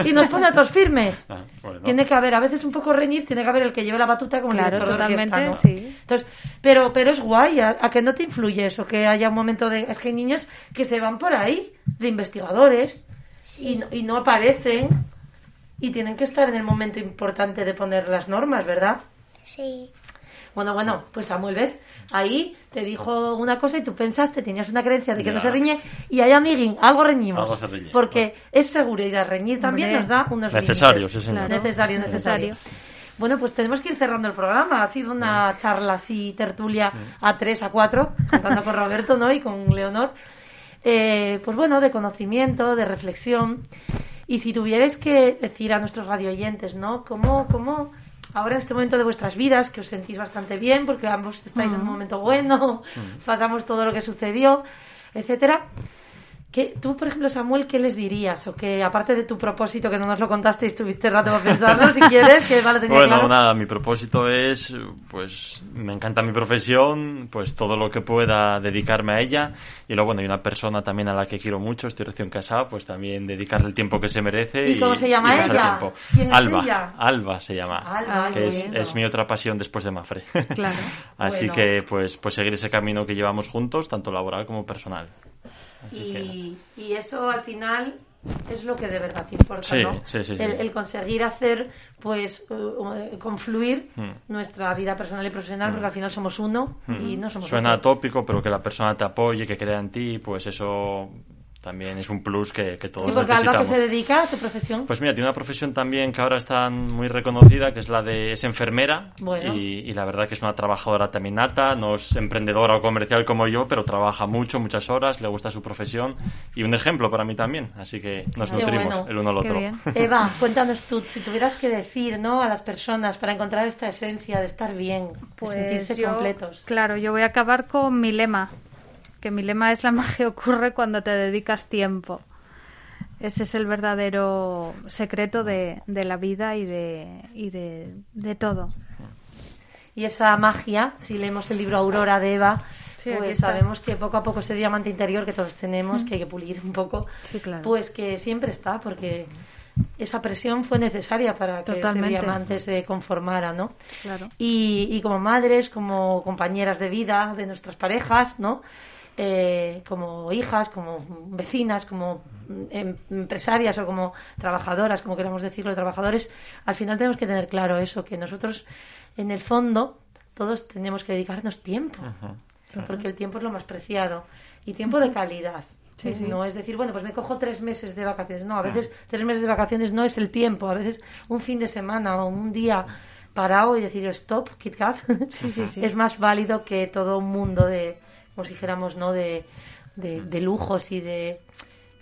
y nos pone a todos firmes. Ah, bueno. Tiene que haber, a veces un poco reñir, tiene que haber el que lleve la batuta como Claro, el director de orquesta, ¿no? sí. Entonces, pero, pero es guay, ¿a, a que no te influye eso? Que haya un momento de... Es que hay niños que se van por ahí, de investigadores, y, no, y no aparecen, y tienen que estar en el momento importante de poner las normas, ¿verdad? Sí. Bueno, bueno, pues Samuel, ¿ves? Ahí te dijo una cosa y tú pensaste, tenías una creencia de que Ya. no se riñe y ahí, amiguín, algo reñimos. Algo se riñe. Porque es seguridad. Reñir también Hombre. nos da unos Necesario, límites. sí, señor. Claro. Necesario, necesario. Necesario. Bueno, pues tenemos que ir cerrando el programa. Ha sido una charla así, tertulia a tres, a cuatro, contando con Roberto, ¿no? Y con Leonor. Eh, pues bueno, de conocimiento, de reflexión. Y si tuvierais que decir a nuestros radioyentes, ¿no? ¿Cómo, cómo ahora en este momento de vuestras vidas, que os sentís bastante bien, porque ambos estáis en un momento bueno, pasamos todo lo que sucedió, etcétera? ¿Qué, tú, por ejemplo, Samuel, ¿qué les dirías? O que, aparte de tu propósito, que no nos lo contaste y estuviste rato para pensarlo, si quieres, que vale, tenía Bueno, claro. nada, mi propósito es, pues, me encanta mi profesión, pues todo lo que pueda dedicarme a ella. Y luego, bueno, hay una persona también a la que quiero mucho, estoy recién casado, pues también dedicarle el tiempo que se merece. ¿Y cómo se llama y ella? ¿Quién es Alba, ella? Alba se llama. Alba, que es, es mi otra pasión después de Mafre. Claro. Así Bueno. que, pues, pues seguir ese camino que llevamos juntos, tanto laboral como personal. Y, y eso al final es lo que de verdad importa, Sí, ¿no? sí, sí, sí. El, el conseguir hacer, pues, uh, confluir Hmm. nuestra vida personal y profesional, porque al final somos uno y no somos Suena otro. tópico, pero que la persona te apoye, que crea en ti, pues eso también es un plus que, que todos Sí, porque Alba, que necesitamos. se dedica a tu profesión. Pues mira, tiene una profesión también que ahora está muy reconocida, que es la de es enfermera Bueno. y, y la verdad que es una trabajadora también nata, no es emprendedora o comercial como yo, pero trabaja mucho, muchas horas, le gusta su profesión y un ejemplo para mí también, así que nos Qué nutrimos bueno. el uno al otro. bien. Eva, cuéntanos tú, si tuvieras que decir, ¿no? A las personas para encontrar esta esencia de estar bien, de sentirse Pues yo, completos. Claro, yo voy a acabar con mi lema, que mi lema es la magia ocurre cuando te dedicas tiempo. Ese es el verdadero secreto de, de la vida y de, y de, de todo. Y esa magia, si leemos el libro Aurora de Eva, Sí, pues sabemos que poco a poco ese diamante interior que todos tenemos, que hay que pulir un poco, Sí, claro. pues que siempre está, porque esa presión fue necesaria para que Totalmente. ese diamante se conformara, ¿no? Claro. Y, y como madres, como compañeras de vida de nuestras parejas, ¿no? Eh, como hijas, como vecinas, como em- empresarias o como trabajadoras, como queramos decirlo, trabajadores, al final tenemos que tener claro eso, que nosotros, en el fondo, todos tenemos que dedicarnos tiempo, porque el tiempo es lo más preciado, y tiempo de calidad. Sí, sí. No es decir, bueno, pues me cojo tres meses de vacaciones. No, a veces tres meses de vacaciones no es el tiempo. A veces un fin de semana o un día parado y decir stop, Kit Kat, sí, sí. es más válido que todo un mundo de, como si dijéramos, ¿no? De, de, de lujos y de,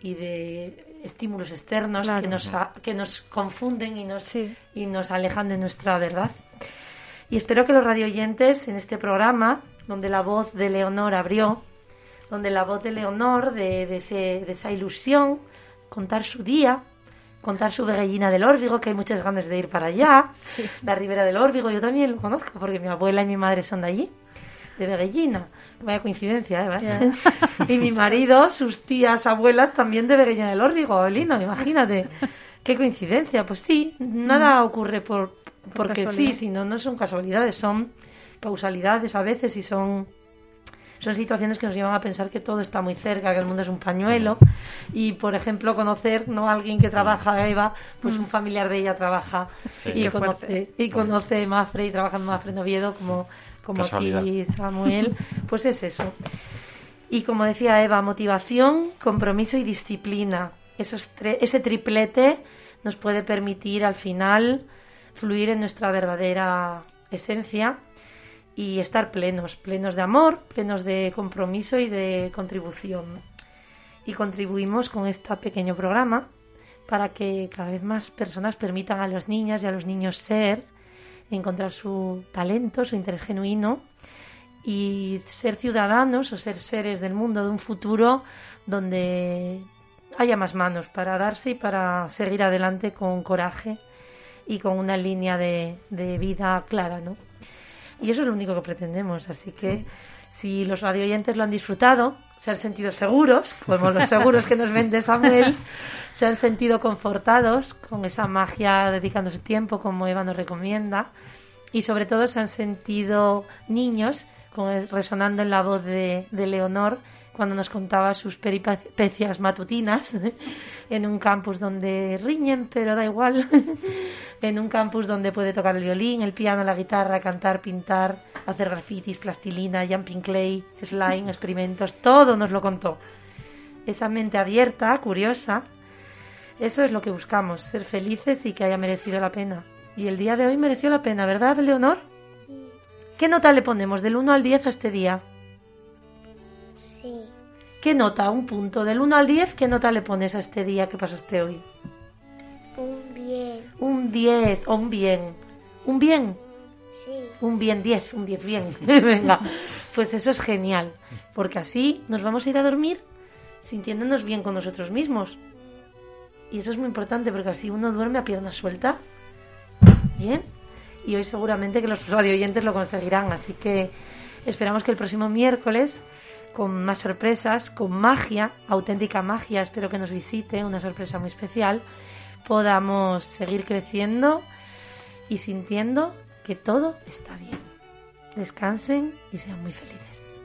y de estímulos externos Claro. que, nos, que nos confunden y nos, Sí. y nos alejan de nuestra verdad. Y espero que los radioyentes en este programa, donde la voz de Leonor abrió, donde la voz de Leonor, de, de, ese- de esa ilusión, contar su día, contar su Veguellina del Órbigo, que hay muchas ganas de ir para allá, la Ribera del Órbigo, yo también lo conozco, porque mi abuela y mi madre son de allí, de Veguellina. Vaya coincidencia, ¿eh? Y mi marido, sus tías, abuelas, también de Veguellina del Órbigo, Lino, imagínate. Qué coincidencia, pues sí, nada ocurre por, porque sí, sino no son casualidades, son causalidades a veces y son son situaciones que nos llevan a pensar que todo está muy cerca, que el mundo es un pañuelo. Y por ejemplo conocer no a alguien que trabaja Eva, pues un familiar de ella trabaja Sí. y conoce y conoce Mafre y trabaja en Mafre en Oviedo como como Casualidad. Samuel, pues es eso. Y como decía Eva, motivación, compromiso y disciplina. Esos tre- ese triplete nos puede permitir al final fluir en nuestra verdadera esencia y estar plenos, plenos de amor, plenos de compromiso y de contribución. Y contribuimos con este pequeño programa para que cada vez más personas permitan a las niñas y a los niños ser, encontrar su talento, su interés genuino y ser ciudadanos o ser seres del mundo de un futuro donde haya más manos para darse y para seguir adelante con coraje y con una línea de, de vida clara, ¿no? Y eso es lo único que pretendemos. Así que si los radioyentes lo han disfrutado, se han sentido seguros, como los seguros que nos vende Samuel, se han sentido confortados con esa magia dedicándose tiempo, como Eva nos recomienda, y sobre todo se han sentido niños con resonando en la voz de, de Leonor cuando nos contaba sus peripecias matutinas en un campus donde riñen, pero da igual, en un campus donde puede tocar el violín, el piano, la guitarra, cantar, pintar, hacer grafitis, plastilina, jumping clay, slime, experimentos, todo nos lo contó. Esa mente abierta, curiosa, eso es lo que buscamos, ser felices y que haya merecido la pena. Y el día de hoy mereció la pena, ¿verdad, Leonor? ¿Qué nota le ponemos del 1 al 10 a este día? ¿Qué nota? Un punto. Del 1 al 10, ¿qué nota le pones a este día que pasaste hoy? un 10 o un bien. ¿Un bien? Sí. Un bien 10, un 10 bien. Venga, pues eso es genial, porque así nos vamos a ir a dormir sintiéndonos bien con nosotros mismos. Y eso es muy importante porque así uno duerme a pierna suelta. Bien. Y hoy seguramente que los radio oyentes lo conseguirán. Así que esperamos que el próximo miércoles, con más sorpresas, con magia, auténtica magia, espero que nos visite, una sorpresa muy especial, podamos seguir creciendo y sintiendo que todo está bien. Descansen y sean muy felices.